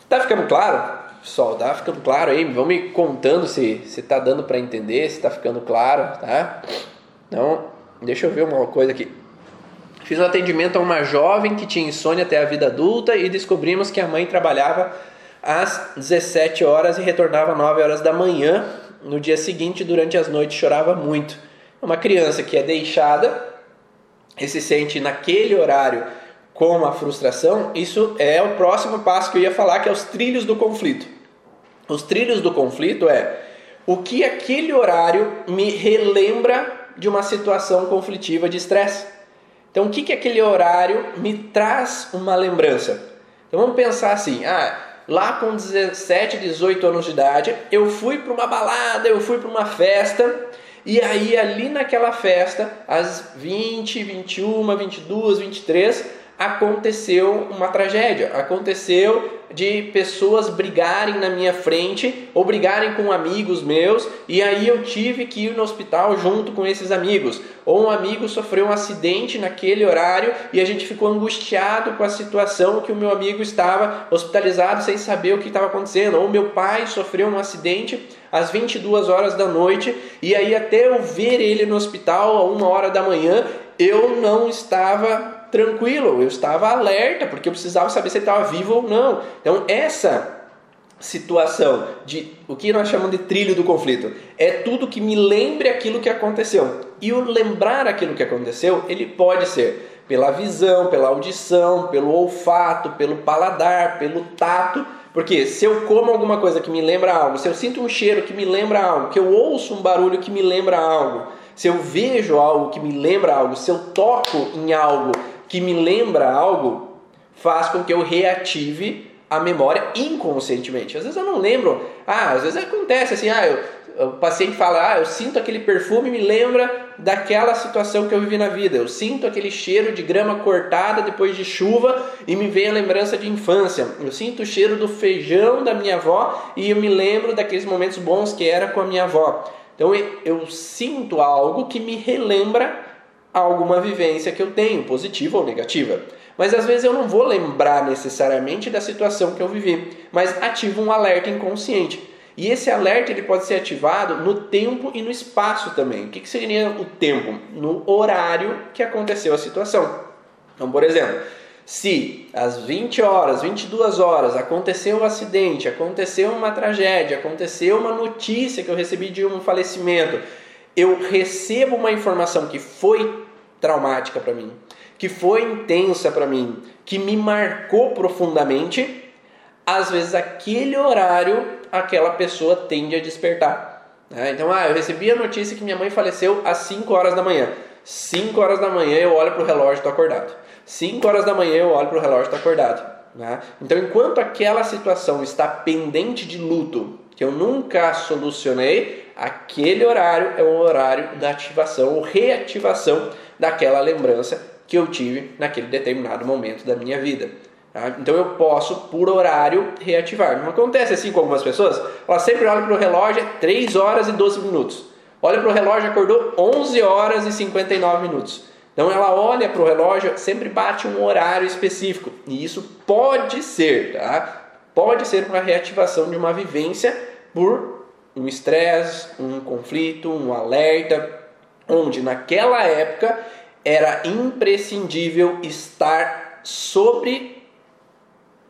Tá ficando claro? Pessoal, tá ficando claro aí? Vão me contando se se tá dando para entender, se está ficando claro, tá? Então, deixa eu ver uma coisa aqui. Fiz um atendimento a uma jovem que tinha insônia até a vida adulta e descobrimos que a mãe trabalhava às 17 horas e retornava às 9 horas da manhã. No dia seguinte, durante as noites, chorava muito. Uma criança que é deixada e se sente naquele horário com uma frustração, isso é o próximo passo que eu ia falar, que é os trilhos do conflito. Os trilhos do conflito é o que aquele horário me relembra de uma situação conflitiva de estresse. Então, o que, que aquele horário me traz uma lembrança? Então, vamos pensar assim: ah, lá com 17, 18 anos de idade, eu fui para uma balada, eu fui para uma festa e aí, ali naquela festa, às 20, 21, 22, 23, aconteceu uma tragédia. Aconteceu de pessoas brigarem na minha frente ou brigarem com amigos meus e aí eu tive que ir no hospital junto com esses amigos. Ou um amigo sofreu um acidente naquele horário e a gente ficou angustiado com a situação que o meu amigo estava hospitalizado sem saber o que estava acontecendo. Ou meu pai sofreu um acidente às 22 horas da noite e aí até eu ver ele no hospital a uma hora da manhã eu não estava tranquilo, eu estava alerta, porque eu precisava saber se ele estava vivo ou não. Então, essa situação de o que nós chamamos de trilho do conflito é tudo que me lembre aquilo que aconteceu. E o lembrar aquilo que aconteceu, ele pode ser pela visão, pela audição, pelo olfato, pelo paladar, pelo tato. Porque se eu como alguma coisa que me lembra algo, se eu sinto um cheiro que me lembra algo, que eu ouço um barulho que me lembra algo, se eu vejo algo que me lembra algo, se eu toco em algo que me lembra algo faz com que eu reative a memória inconscientemente. Às vezes eu não lembro. Ah, às vezes acontece assim, ah, eu, o paciente fala, ah, eu sinto aquele perfume me lembra daquela situação que eu vivi na vida. Eu sinto aquele cheiro de grama cortada depois de chuva e me vem a lembrança de infância. Eu sinto o cheiro do feijão da minha avó e eu me lembro daqueles momentos bons que era com a minha avó. Então eu, eu sinto algo que me relembra alguma vivência que eu tenho, positiva ou negativa. Mas às vezes eu não vou lembrar necessariamente da situação que eu vivi, mas ativo um alerta inconsciente. E esse alerta ele pode ser ativado no tempo e no espaço também. O que, que seria o tempo? No horário que aconteceu a situação. Então, por exemplo, Se às 20 horas, 22 horas aconteceu um acidente, aconteceu uma tragédia, aconteceu uma notícia que eu recebi de um falecimento, eu recebo uma informação que foi traumática para mim, que foi intensa para mim, que me marcou profundamente, às vezes aquele horário aquela pessoa tende a despertar. Né? Então, ah, eu recebi a notícia que minha mãe faleceu às 5 horas da manhã. 5 horas da manhã eu olho para o relógio e estou acordado. 5 horas da manhã eu olho para o relógio e estou acordado. Né? Então, enquanto aquela situação está pendente de luto, que eu nunca solucionei, aquele horário é um horário da ativação ou reativação daquela lembrança que eu tive naquele determinado momento da minha vida. Tá? Então eu posso, por horário, reativar. Não acontece assim com algumas pessoas. Ela sempre olha para o relógio, é 3 horas e 12 minutos. Olha para o relógio, acordou 11 horas e 59 minutos. Então ela olha para o relógio, sempre bate um horário específico. E isso pode ser, tá? Pode ser uma reativação de uma vivência por um estresse, um conflito, um alerta, onde naquela época era imprescindível estar sobre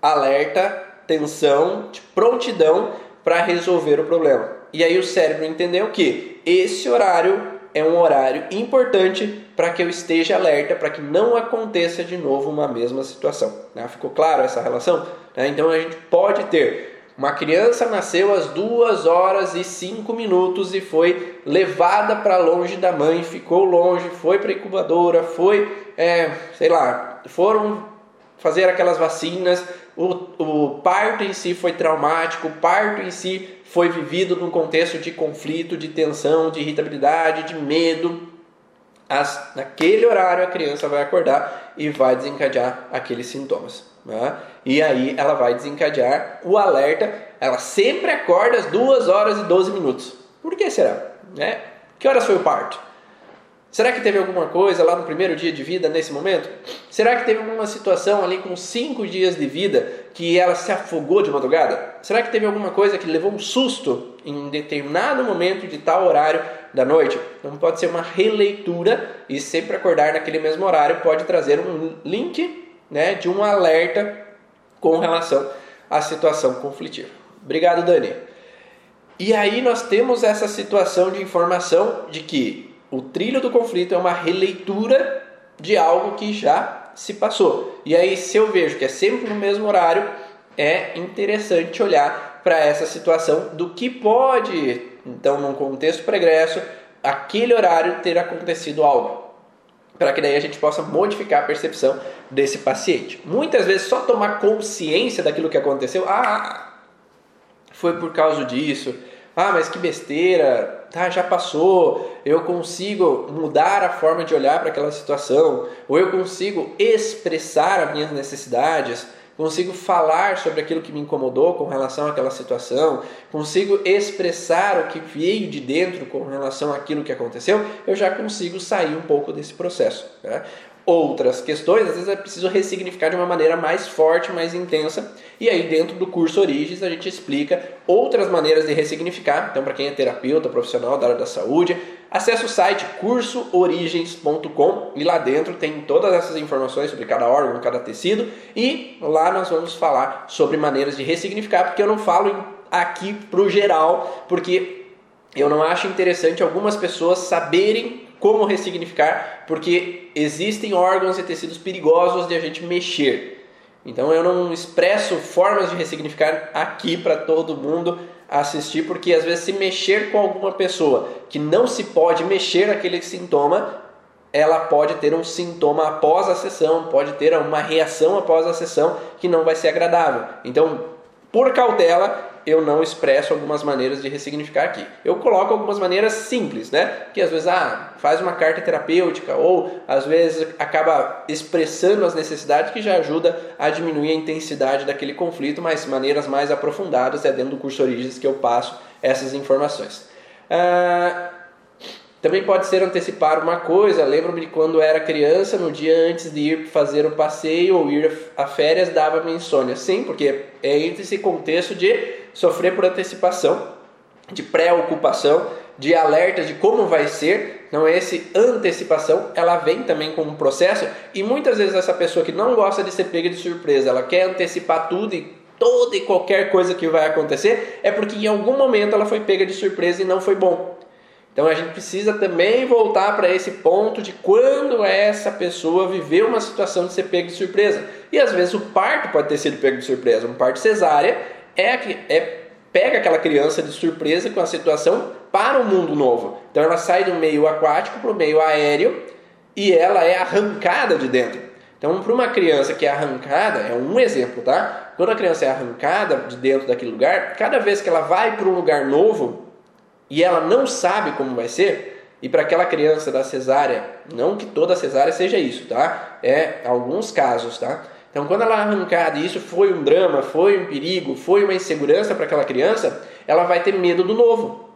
alerta, tensão, prontidão para resolver o problema. E aí o cérebro entendeu que esse horário é um horário importante para que eu esteja alerta, para que não aconteça de novo uma mesma situação. Né? Ficou claro essa relação? Né? Então a gente pode ter uma criança nasceu às 2 horas e 5 minutos e foi levada para longe da mãe, ficou longe, foi para incubadora, foi, é, sei lá, foram fazer aquelas vacinas, o, o parto em si foi traumático, o parto em si foi vivido num contexto de conflito, de tensão, de irritabilidade, de medo. As, naquele horário a criança vai acordar e vai desencadear aqueles sintomas. Né? E aí ela vai desencadear o alerta. Ela sempre acorda às 2 horas e 12 minutos. Por que será? Né? Que horas foi o parto? Será que teve alguma coisa lá no primeiro dia de vida nesse momento? Será que teve alguma situação ali com cinco dias de vida que ela se afogou de madrugada? Será que teve alguma coisa que levou um susto em um determinado momento de tal horário da noite? Então pode ser uma releitura e sempre acordar naquele mesmo horário pode trazer um link né, de um alerta com relação à situação conflitiva. Obrigado, Dani. E aí nós temos essa situação de informação de que o trilho do conflito é uma releitura de algo que já se passou. E aí, se eu vejo que é sempre no mesmo horário, é interessante olhar para essa situação do que pode, então, num contexto pregresso, aquele horário ter acontecido algo para que daí a gente possa modificar a percepção desse paciente. Muitas vezes só tomar consciência daquilo que aconteceu, ah, foi por causa disso, ah, mas que besteira, tá, já passou, eu consigo mudar a forma de olhar para aquela situação, ou eu consigo expressar as minhas necessidades, consigo falar sobre aquilo que me incomodou com relação àquela situação, consigo expressar o que veio de dentro com relação àquilo que aconteceu, eu já consigo sair um pouco desse processo. Né? Outras questões, às vezes é preciso ressignificar de uma maneira mais forte, mais intensa, e aí dentro do curso Origens a gente explica outras maneiras de ressignificar. Então, para quem é terapeuta, profissional da área da saúde, Acesse o site cursoorigens.com e lá dentro tem todas essas informações sobre cada órgão, cada tecido e lá nós vamos falar sobre maneiras de ressignificar, porque eu não falo aqui pro geral, porque eu não acho interessante algumas pessoas saberem como ressignificar, porque existem órgãos e tecidos perigosos de a gente mexer. Então eu não expresso formas de ressignificar aqui para todo mundo assistir, porque às vezes se mexer com alguma pessoa que não se pode mexer aquele sintoma, ela pode ter um sintoma após a sessão, pode ter uma reação após a sessão que não vai ser agradável. Então, por cautela, eu não expresso algumas maneiras de ressignificar aqui. Eu coloco algumas maneiras simples, né? Que às vezes ah, faz uma carta terapêutica ou às vezes acaba expressando as necessidades que já ajuda a diminuir a intensidade daquele conflito, mas maneiras mais aprofundadas é dentro do curso Origens que eu passo essas informações. Ah, também pode ser antecipar uma coisa. Lembro-me de quando era criança, no dia antes de ir fazer o passeio ou ir a férias, dava-me insônia. Sim, porque é entre esse contexto de sofrer por antecipação, de preocupação, de alerta de como vai ser, é esse antecipação, ela vem também com um processo e muitas vezes essa pessoa que não gosta de ser pega de surpresa, ela quer antecipar tudo e toda e qualquer coisa que vai acontecer, é porque em algum momento ela foi pega de surpresa e não foi bom. Então a gente precisa também voltar para esse ponto de quando essa pessoa viveu uma situação de ser pega de surpresa. E às vezes o parto pode ter sido pego de surpresa. Um parto cesárea é, é pega aquela criança de surpresa com a situação para um mundo novo. Então ela sai do meio aquático para o meio aéreo e ela é arrancada de dentro. Então, para uma criança que é arrancada, é um exemplo, tá? Quando a criança é arrancada de dentro daquele lugar, cada vez que ela vai para um lugar novo e ela não sabe como vai ser, e para aquela criança da cesárea, não que toda cesárea seja isso, tá? É alguns casos, tá? Então, quando ela é arrancada e isso foi um drama, foi um perigo, foi uma insegurança para aquela criança, ela vai ter medo do novo.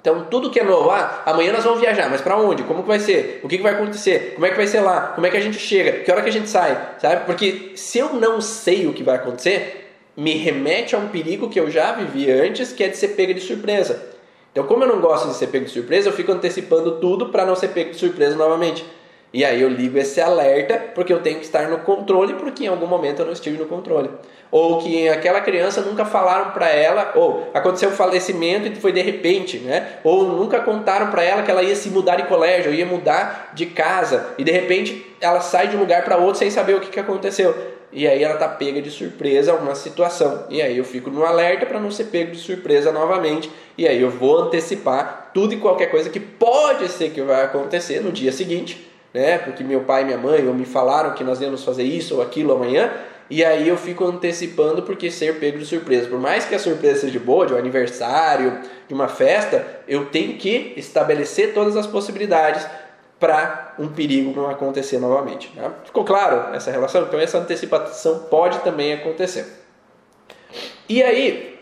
Então, tudo que é novo, ah, amanhã nós vamos viajar, mas para onde? Como que vai ser? O que, que vai acontecer? Como é que vai ser lá? Como é que a gente chega? Que hora que a gente sai? Sabe? Porque se eu não sei o que vai acontecer, me remete a um perigo que eu já vivi antes, que é de ser pega de surpresa. Então, como eu não gosto de ser pego de surpresa, eu fico antecipando tudo para não ser pego de surpresa novamente. E aí eu ligo esse alerta porque eu tenho que estar no controle, porque em algum momento eu não estive no controle. Ou que aquela criança nunca falaram para ela, ou aconteceu um falecimento e foi de repente, né? Ou nunca contaram para ela que ela ia se mudar de colégio, ia mudar de casa, e de repente ela sai de um lugar para outro sem saber o que, que aconteceu. E aí ela tá pega de surpresa uma situação. E aí eu fico no alerta para não ser pego de surpresa novamente. E aí eu vou antecipar tudo e qualquer coisa que pode ser que vai acontecer no dia seguinte né? Porque meu pai e minha mãe ou me falaram que nós íamos fazer isso ou aquilo amanhã, e aí eu fico antecipando porque ser pego de surpresa. Por mais que a surpresa seja boa, de um aniversário, de uma festa, eu tenho que estabelecer todas as possibilidades para um perigo não acontecer novamente. Né? Ficou claro essa relação? Então essa antecipação pode também acontecer. E aí,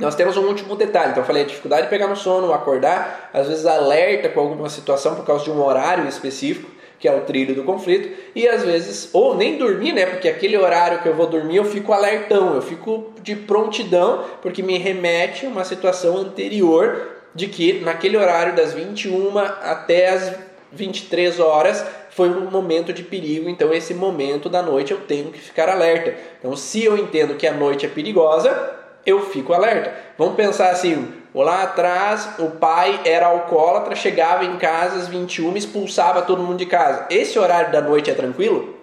nós temos um último detalhe. Então, eu falei a dificuldade de pegar no sono, acordar, às vezes alerta com alguma situação por causa de um horário específico, que é o trilho do conflito, e às vezes, ou nem dormir, né? Porque aquele horário que eu vou dormir, eu fico alertão, eu fico de prontidão, porque me remete a uma situação anterior de que naquele horário das 21 até as 23 horas foi um momento de perigo, então esse momento da noite eu tenho que ficar alerta. Então, se eu entendo que a noite é perigosa, eu fico alerta. Vamos pensar assim: lá atrás o pai era alcoólatra, chegava em casa às 21 expulsava todo mundo de casa. Esse horário da noite é tranquilo?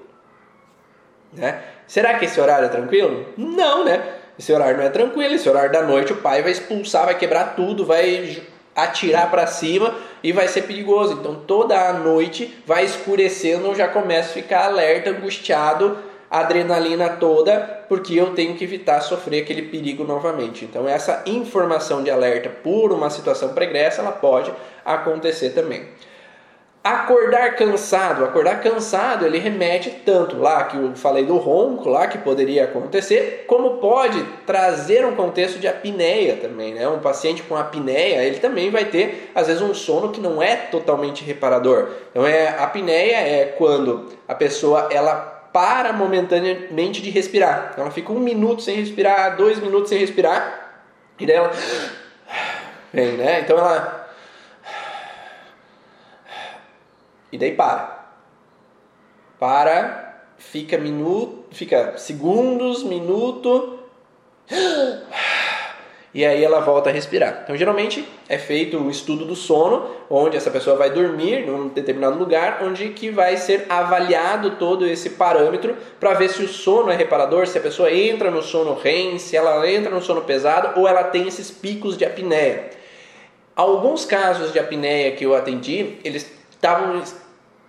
Né? Será que esse horário é tranquilo? Não, né? Esse horário não é tranquilo. Esse horário da noite o pai vai expulsar, vai quebrar tudo, vai atirar para cima e vai ser perigoso. Então toda a noite vai escurecendo, eu já começo a ficar alerta, angustiado adrenalina toda, porque eu tenho que evitar sofrer aquele perigo novamente. Então essa informação de alerta por uma situação pregressa, ela pode acontecer também. Acordar cansado, acordar cansado, ele remete tanto lá que eu falei do ronco lá que poderia acontecer, como pode trazer um contexto de apneia também, né? Um paciente com apneia, ele também vai ter às vezes um sono que não é totalmente reparador. Então é apneia é quando a pessoa ela para momentaneamente de respirar. Ela fica um minuto sem respirar, dois minutos sem respirar, e daí ela vem, né? Então ela e daí para, para, fica minuto, fica segundos, minuto e aí ela volta a respirar. Então, geralmente é feito um estudo do sono, onde essa pessoa vai dormir num determinado lugar, onde que vai ser avaliado todo esse parâmetro para ver se o sono é reparador, se a pessoa entra no sono REM, se ela entra no sono pesado ou ela tem esses picos de apneia. Alguns casos de apneia que eu atendi, eles estavam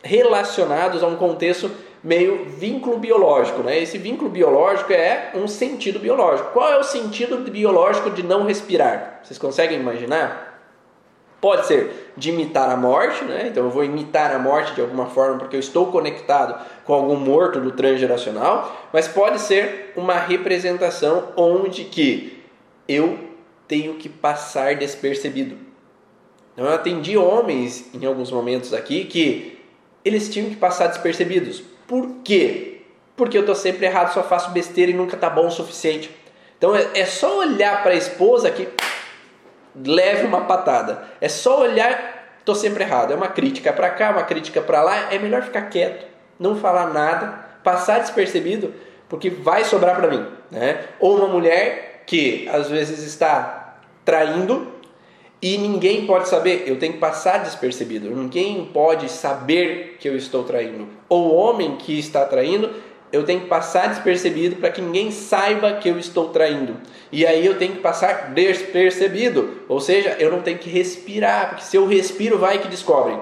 relacionados a um contexto meio vínculo biológico, né? Esse vínculo biológico é um sentido biológico. Qual é o sentido biológico de não respirar? Vocês conseguem imaginar? Pode ser de imitar a morte, né? Então eu vou imitar a morte de alguma forma porque eu estou conectado com algum morto do transgeracional, mas pode ser uma representação onde que eu tenho que passar despercebido. Então eu atendi homens em alguns momentos aqui que eles tinham que passar despercebidos. Por quê? Porque eu estou sempre errado, só faço besteira e nunca tá bom o suficiente. Então é, é só olhar para a esposa que leve uma patada. É só olhar, tô sempre errado. É uma crítica para cá, uma crítica para lá. É melhor ficar quieto, não falar nada, passar despercebido, porque vai sobrar para mim. Né? Ou uma mulher que às vezes está traindo e ninguém pode saber, eu tenho que passar despercebido. Ninguém pode saber que eu estou traindo. Ou o homem que está traindo, eu tenho que passar despercebido para que ninguém saiba que eu estou traindo. E aí eu tenho que passar despercebido. Ou seja, eu não tenho que respirar, porque se eu respiro, vai que descobrem.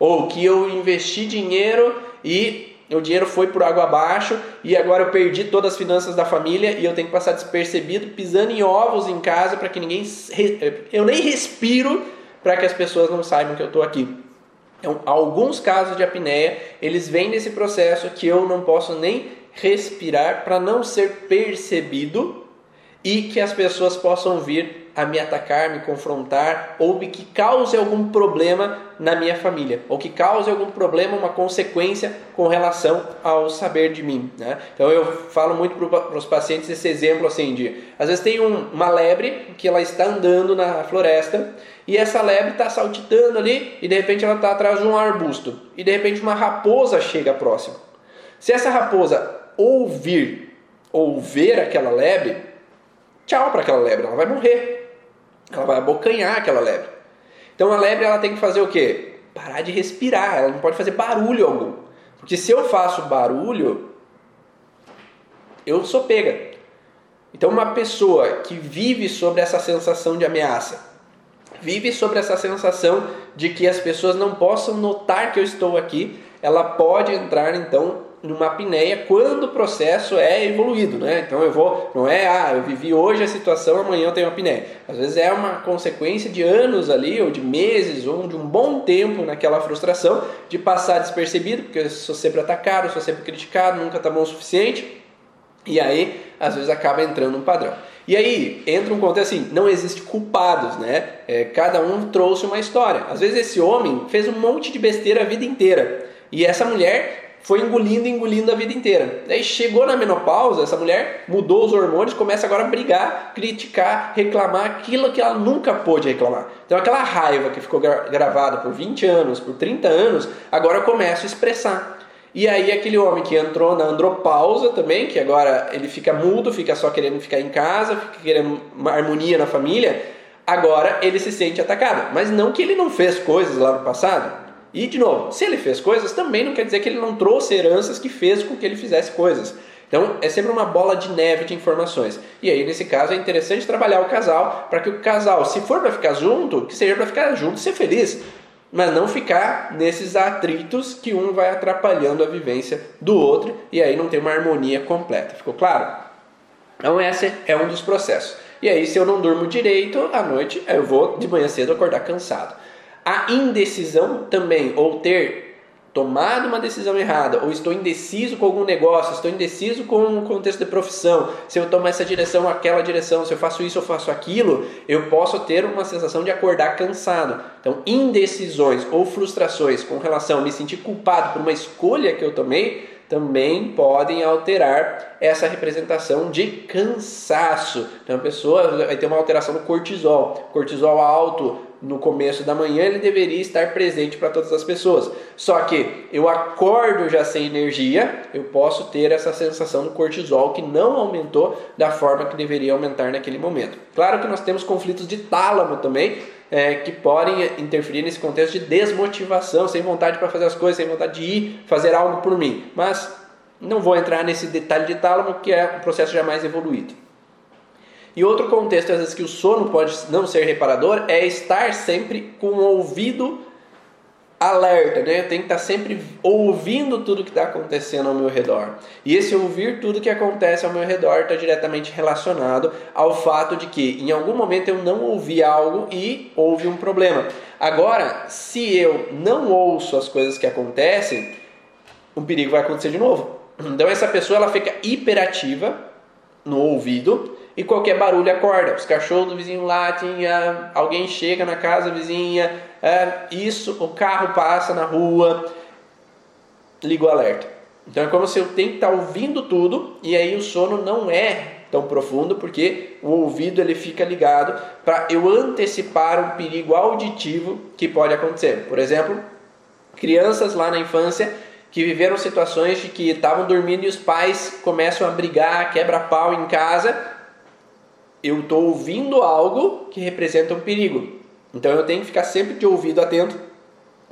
Ou que eu investi dinheiro e o dinheiro foi por água abaixo e agora eu perdi todas as finanças da família e eu tenho que passar despercebido, pisando em ovos em casa para que ninguém. Eu nem respiro para que as pessoas não saibam que eu estou aqui. Então, alguns casos de apneia, eles vêm nesse processo que eu não posso nem respirar para não ser percebido e que as pessoas possam vir a me atacar, me confrontar ou que cause algum problema na minha família ou que cause algum problema, uma consequência com relação ao saber de mim. Né? Então eu falo muito para os pacientes esse exemplo assim de às vezes tem um, uma lebre que ela está andando na floresta e essa lebre está saltitando ali e de repente ela está atrás de um arbusto e de repente uma raposa chega próximo. Se essa raposa ouvir ou ver aquela lebre, tchau para aquela lebre, ela vai morrer. Ela vai abocanhar aquela lebre. Então a lebre ela tem que fazer o quê? Parar de respirar, ela não pode fazer barulho algum. Porque se eu faço barulho, eu sou pega. Então uma pessoa que vive sobre essa sensação de ameaça, vive sobre essa sensação de que as pessoas não possam notar que eu estou aqui, ela pode entrar então numa apneia quando o processo é evoluído, né? Então eu vou, não é, ah, eu vivi hoje a situação, amanhã eu tenho apneia. Às vezes é uma consequência de anos ali, ou de meses, ou de um bom tempo naquela frustração de passar despercebido, porque sou sempre atacado, sou sempre criticado, nunca tá bom o suficiente. E aí, às vezes acaba entrando um padrão. E aí entra um contexto assim, não existe culpados, né? É, cada um trouxe uma história. Às vezes esse homem fez um monte de besteira a vida inteira. E essa mulher foi engolindo, engolindo a vida inteira. Daí chegou na menopausa, essa mulher mudou os hormônios, começa agora a brigar, criticar, reclamar aquilo que ela nunca pôde reclamar. Então aquela raiva que ficou gravada por 20 anos, por 30 anos, agora começa a expressar. E aí aquele homem que entrou na andropausa também, que agora ele fica mudo, fica só querendo ficar em casa, fica querendo uma harmonia na família, agora ele se sente atacado. Mas não que ele não fez coisas lá no passado, e, de novo, se ele fez coisas, também não quer dizer que ele não trouxe heranças que fez com que ele fizesse coisas. Então, é sempre uma bola de neve de informações. E aí, nesse caso, é interessante trabalhar o casal para que o casal, se for para ficar junto, que seja para ficar junto e ser feliz. Mas não ficar nesses atritos que um vai atrapalhando a vivência do outro e aí não tem uma harmonia completa. Ficou claro? Então, esse é um dos processos. E aí, se eu não durmo direito à noite, eu vou de manhã cedo acordar cansado. A indecisão também, ou ter tomado uma decisão errada, ou estou indeciso com algum negócio, estou indeciso com um contexto de profissão, se eu tomar essa direção aquela direção, se eu faço isso ou faço aquilo, eu posso ter uma sensação de acordar cansado. Então, indecisões ou frustrações com relação a me sentir culpado por uma escolha que eu tomei, também podem alterar essa representação de cansaço. Então a pessoa vai ter uma alteração no cortisol, cortisol alto no começo da manhã, ele deveria estar presente para todas as pessoas. Só que eu acordo já sem energia, eu posso ter essa sensação do cortisol que não aumentou da forma que deveria aumentar naquele momento. Claro que nós temos conflitos de tálamo também, é, que podem interferir nesse contexto de desmotivação, sem vontade para fazer as coisas, sem vontade de ir fazer algo por mim. Mas não vou entrar nesse detalhe de tálamo, que é um processo já mais evoluído. E outro contexto, às vezes, que o sono pode não ser reparador é estar sempre com o ouvido alerta, né? Eu tenho que estar sempre ouvindo tudo que está acontecendo ao meu redor. E esse ouvir tudo que acontece ao meu redor está diretamente relacionado ao fato de que em algum momento eu não ouvi algo e houve um problema. Agora, se eu não ouço as coisas que acontecem, um perigo vai acontecer de novo. Então essa pessoa ela fica hiperativa no ouvido e qualquer barulho acorda. Os cachorros do vizinho latem, ah, alguém chega na casa vizinha, ah, isso, o carro passa na rua, liga o alerta. Então é como se eu tenho que estar ouvindo tudo e aí o sono não é tão profundo porque o ouvido ele fica ligado para eu antecipar um perigo auditivo que pode acontecer. Por exemplo, crianças lá na infância que viveram situações de que estavam dormindo e os pais começam a brigar, quebra pau em casa. Eu estou ouvindo algo que representa um perigo. Então eu tenho que ficar sempre de ouvido atento,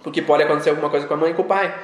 porque pode acontecer alguma coisa com a mãe e com o pai.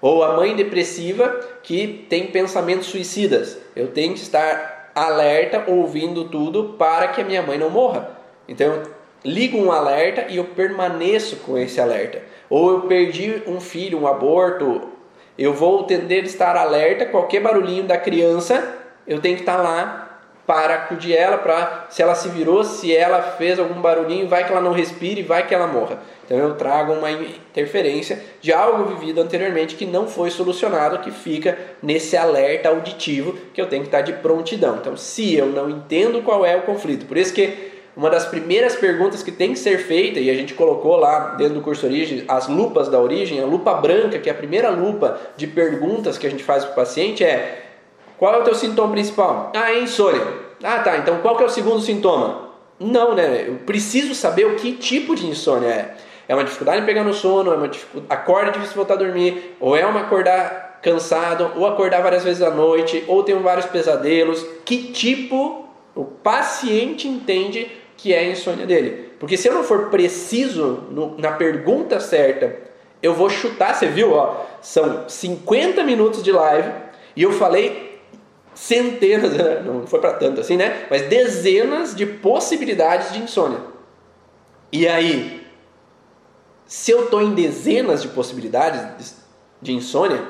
Ou a mãe depressiva que tem pensamentos suicidas. Eu tenho que estar alerta, ouvindo tudo para que a minha mãe não morra. Então eu ligo um alerta e eu permaneço com esse alerta. Ou eu perdi um filho, um aborto, eu vou tender a estar alerta, qualquer barulhinho da criança, eu tenho que estar lá para acudir ela, para se ela se virou, se ela fez algum barulhinho, vai que ela não respire, vai que ela morra. Então eu trago uma interferência de algo vivido anteriormente que não foi solucionado, que fica nesse alerta auditivo que eu tenho que estar de prontidão. Então, se eu não entendo qual é o conflito, por isso que uma das primeiras perguntas que tem que ser feita, e a gente colocou lá dentro do curso Origem, as lupas da origem, a lupa branca, que é a primeira lupa de perguntas que a gente faz para o paciente, é qual é o teu sintoma principal? Ah, é insônia. Ah, tá, então qual que é o segundo sintoma? Não, né? Eu preciso saber o que tipo de insônia é. É uma dificuldade em pegar no sono, é uma dificuldade, acorda difícil voltar a dormir, ou é uma acordar cansado, ou acordar várias vezes à noite, ou tem vários pesadelos. Que tipo o paciente entende que é a insônia dele. Porque se eu não for preciso no, na pergunta certa, eu vou chutar. Você viu, ó, são 50 minutos de live e eu falei centenas, não foi para tanto assim, né? Mas dezenas de possibilidades de insônia. E aí, se eu estou em dezenas de possibilidades de insônia,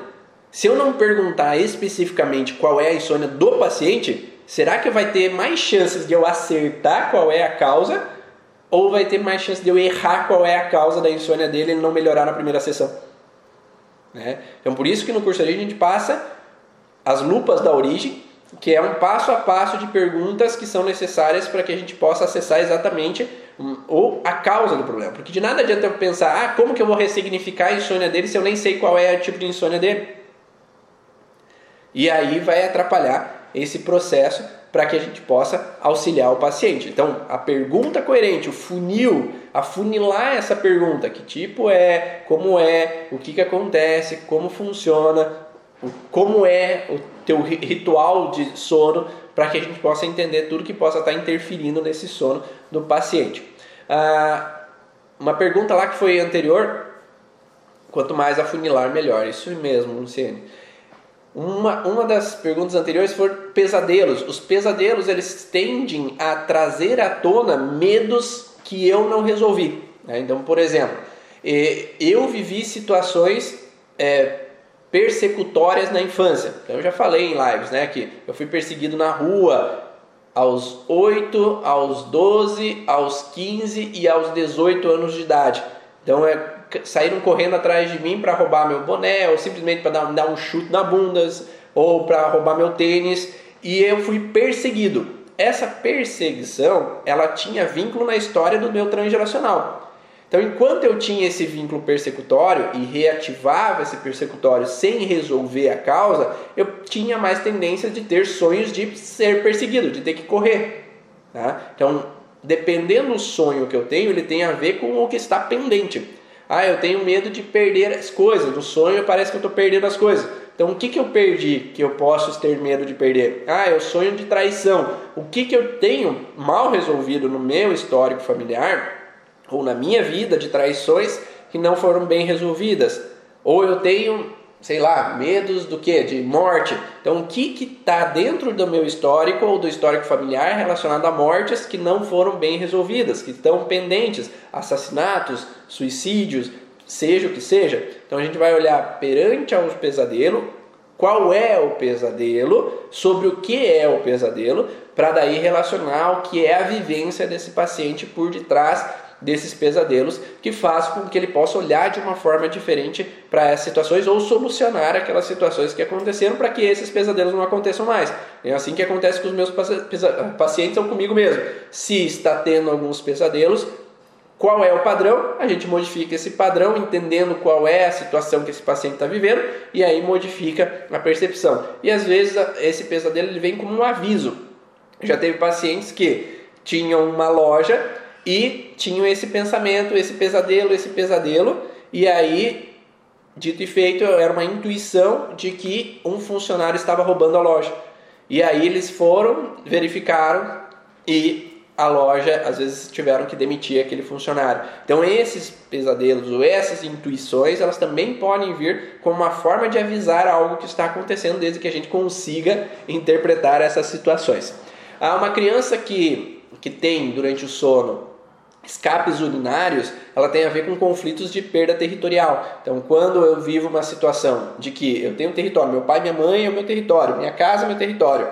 se eu não perguntar especificamente qual é a insônia do paciente, será que vai ter mais chances de eu acertar qual é a causa ou vai ter mais chance de eu errar qual é a causa da insônia dele e não melhorar na primeira sessão? Né? Então, por isso que no curso a gente passa as lupas da origem, que é um passo a passo de perguntas que são necessárias para que a gente possa acessar exatamente um, ou a causa do problema. Porque de nada adianta eu pensar, ah, como que eu vou ressignificar a insônia dele se eu nem sei qual é o tipo de insônia dele? E aí vai atrapalhar esse processo para que a gente possa auxiliar o paciente. Então, a pergunta coerente, o funil, afunilar essa pergunta, que tipo é, como é, o que, que acontece, como funciona, como é o teu ritual de sono, para que a gente possa entender tudo que possa estar interferindo nesse sono do paciente. Ah, uma pergunta lá que foi anterior, quanto mais afunilar, melhor. Isso mesmo, Luciene. Uma, uma das perguntas anteriores foi pesadelos. Os pesadelos eles tendem a trazer à tona medos que eu não resolvi. Né? Então, por exemplo, eu vivi situações é, persecutórias na infância. Então, eu já falei em lives né, que eu fui perseguido na rua aos 8, aos 12, aos 15 e aos 18 anos de idade. Então, é saíram correndo atrás de mim para roubar meu boné, ou simplesmente para dar, dar um chute na bunda, ou para roubar meu tênis, e eu fui perseguido. Essa perseguição, ela tinha vínculo na história do meu transgeracional. Então, enquanto eu tinha esse vínculo persecutório e reativava esse persecutório sem resolver a causa, eu tinha mais tendência de ter sonhos de ser perseguido, de ter que correr. Tá? Então, dependendo do sonho que eu tenho, ele tem a ver com o que está pendente. Ah, eu tenho medo de perder as coisas. No sonho parece que eu estou perdendo as coisas. Então, o que, que eu perdi que eu posso ter medo de perder? Ah, eu sonho de traição. O que, que eu tenho mal resolvido no meu histórico familiar ou na minha vida de traições que não foram bem resolvidas? Ou eu tenho sei lá, medos do que? De morte. Então, o que está dentro do meu histórico ou do histórico familiar relacionado a mortes que não foram bem resolvidas, que estão pendentes, assassinatos, suicídios, seja o que seja. Então, a gente vai olhar perante ao pesadelo, qual é o pesadelo, sobre o que é o pesadelo, para daí relacionar o que é a vivência desse paciente por detrás desses pesadelos, que faz com que ele possa olhar de uma forma diferente para essas situações ou solucionar aquelas situações que aconteceram para que esses pesadelos não aconteçam mais. É assim que acontece com os meus pacientes ou comigo mesmo. Se está tendo alguns pesadelos, qual é o padrão? A gente modifica esse padrão, entendendo qual é a situação que esse paciente está vivendo, e aí modifica a percepção. E às vezes esse pesadelo ele vem como um aviso Já teve pacientes que tinham uma loja e tinham esse pensamento, esse pesadelo, esse pesadelo, e aí, dito e feito, era uma intuição de que um funcionário estava roubando a loja. E aí eles foram, verificaram e a loja às vezes tiveram que demitir aquele funcionário. Então esses pesadelos ou essas intuições, elas também podem vir como uma forma de avisar algo que está acontecendo desde que a gente consiga interpretar essas situações. Há uma criança que, que tem durante o sono escapes urinários, ela tem a ver com conflitos de perda territorial. Então, quando eu vivo uma situação de que eu tenho um território, meu pai, minha mãe é o meu território, minha casa é meu território,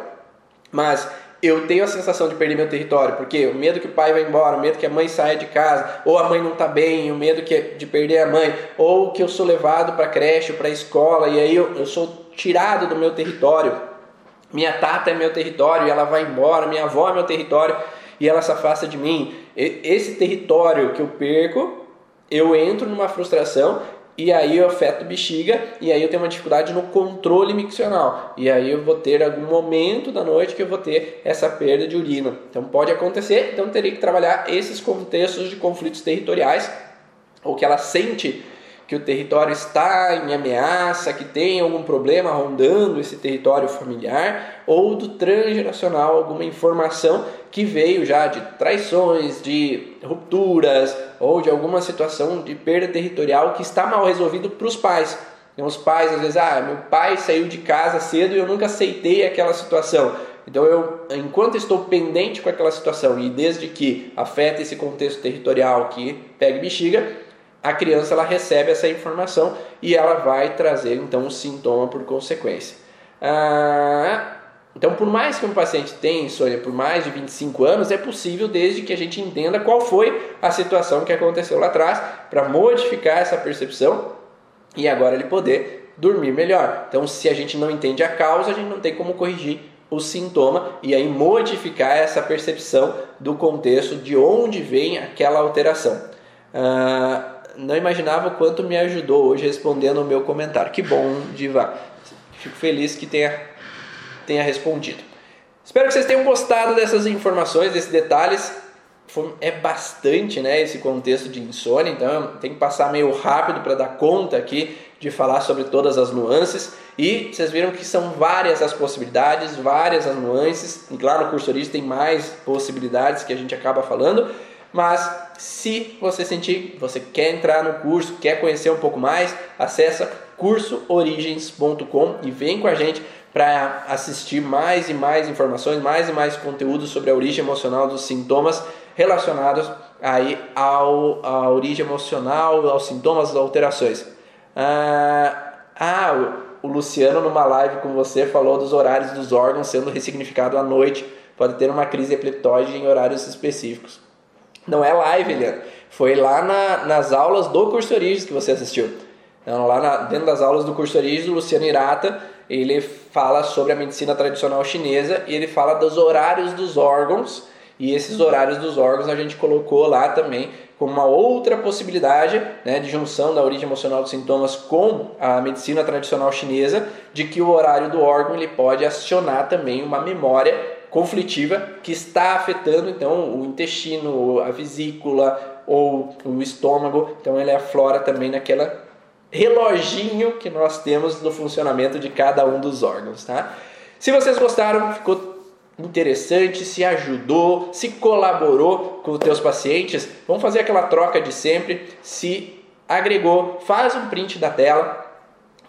mas eu tenho a sensação de perder meu território, porque o medo que o pai vai embora, o medo que a mãe saia de casa, ou a mãe não está bem, o medo que, de perder a mãe, ou que eu sou levado para creche, para escola, e aí eu, eu sou tirado do meu território. Minha tata é meu território e ela vai embora, minha avó é meu território e ela se afasta de mim. Esse território que eu perco, eu entro numa frustração e aí eu afeto bexiga e aí eu tenho uma dificuldade no controle miccional. E aí eu vou ter algum momento da noite que eu vou ter essa perda de urina. Então pode acontecer, então teria que trabalhar esses contextos de conflitos territoriais ou que ela sente que o território está em ameaça, que tem algum problema rondando esse território familiar, ou do transgeracional, alguma informação que veio já de traições, de rupturas, ou de alguma situação de perda territorial que está mal resolvido para os pais. Então, os pais, às vezes, ah, meu pai saiu de casa cedo e eu nunca aceitei aquela situação. Então, eu, enquanto estou pendente com aquela situação e desde que afeta esse contexto territorial que pega bexiga, a criança ela recebe essa informação e ela vai trazer então um sintoma por consequência. Ah, então, por mais que um paciente tenha insônia por mais de 25 anos, é possível desde que a gente entenda qual foi a situação que aconteceu lá atrás para modificar essa percepção e agora ele poder dormir melhor. Então, se a gente não entende a causa, a gente não tem como corrigir o sintoma e aí modificar essa percepção do contexto de onde vem aquela alteração. Ah, não imaginava o quanto me ajudou hoje respondendo o meu comentário. Que bom, Diva. Fico feliz que tenha, tenha respondido. Espero que vocês tenham gostado dessas informações, desses detalhes. É bastante né, esse contexto de insônia, então tem que passar meio rápido para dar conta aqui de falar sobre todas as nuances. E vocês viram que são várias as possibilidades, várias as nuances. E claro, no curso Origem tem mais possibilidades que a gente acaba falando. Mas se você sentir, você quer entrar no curso, quer conhecer um pouco mais, acessa cursoorigens.com e vem com a gente para assistir mais e mais informações, mais e mais conteúdo sobre a origem emocional dos sintomas relacionados aí ao, à origem emocional, aos sintomas, às alterações. Ah, ah, o Luciano numa live com você falou dos horários dos órgãos sendo ressignificado à noite, pode ter uma crise epileptóide em horários específicos. Não é live, Leandro. Foi lá na, nas aulas do curso Origens que você assistiu. Então, lá na, dentro das aulas do curso Origens, o Luciano Irata, ele fala sobre a medicina tradicional chinesa e ele fala dos horários dos órgãos. E esses horários dos órgãos a gente colocou lá também como uma outra possibilidade né, de junção da origem emocional dos sintomas com a medicina tradicional chinesa, de que o horário do órgão ele pode acionar também uma memória conflitiva que está afetando então o intestino, a vesícula ou o estômago. Então ele aflora também naquela reloginho que nós temos no funcionamento de cada um dos órgãos, tá? Se vocês gostaram, ficou interessante, se ajudou, se colaborou com os teus pacientes, vamos fazer aquela troca de sempre. Se agregou, faz um print da tela,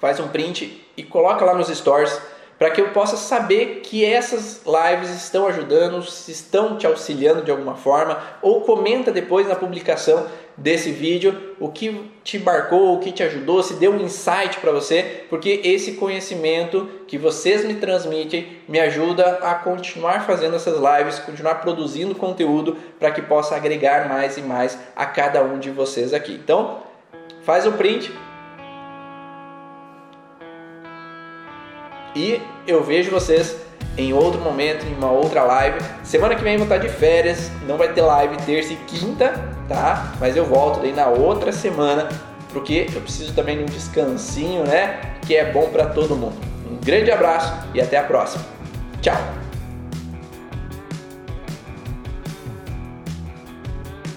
faz um print e coloca lá nos stories para que eu possa saber que essas lives estão ajudando, estão te auxiliando de alguma forma, ou comenta depois na publicação desse vídeo o que te marcou, o que te ajudou, se deu um insight para você, porque esse conhecimento que vocês me transmitem me ajuda a continuar fazendo essas lives, continuar produzindo conteúdo para que possa agregar mais e mais a cada um de vocês aqui. Então, faz o print, E eu vejo vocês em outro momento, em uma outra live. Semana que vem eu vou estar de férias, não vai ter live terça e quinta, tá? Mas eu volto daí na outra semana, porque eu preciso também de um descansinho, né? Que é bom para todo mundo. Um grande abraço e até a próxima. Tchau!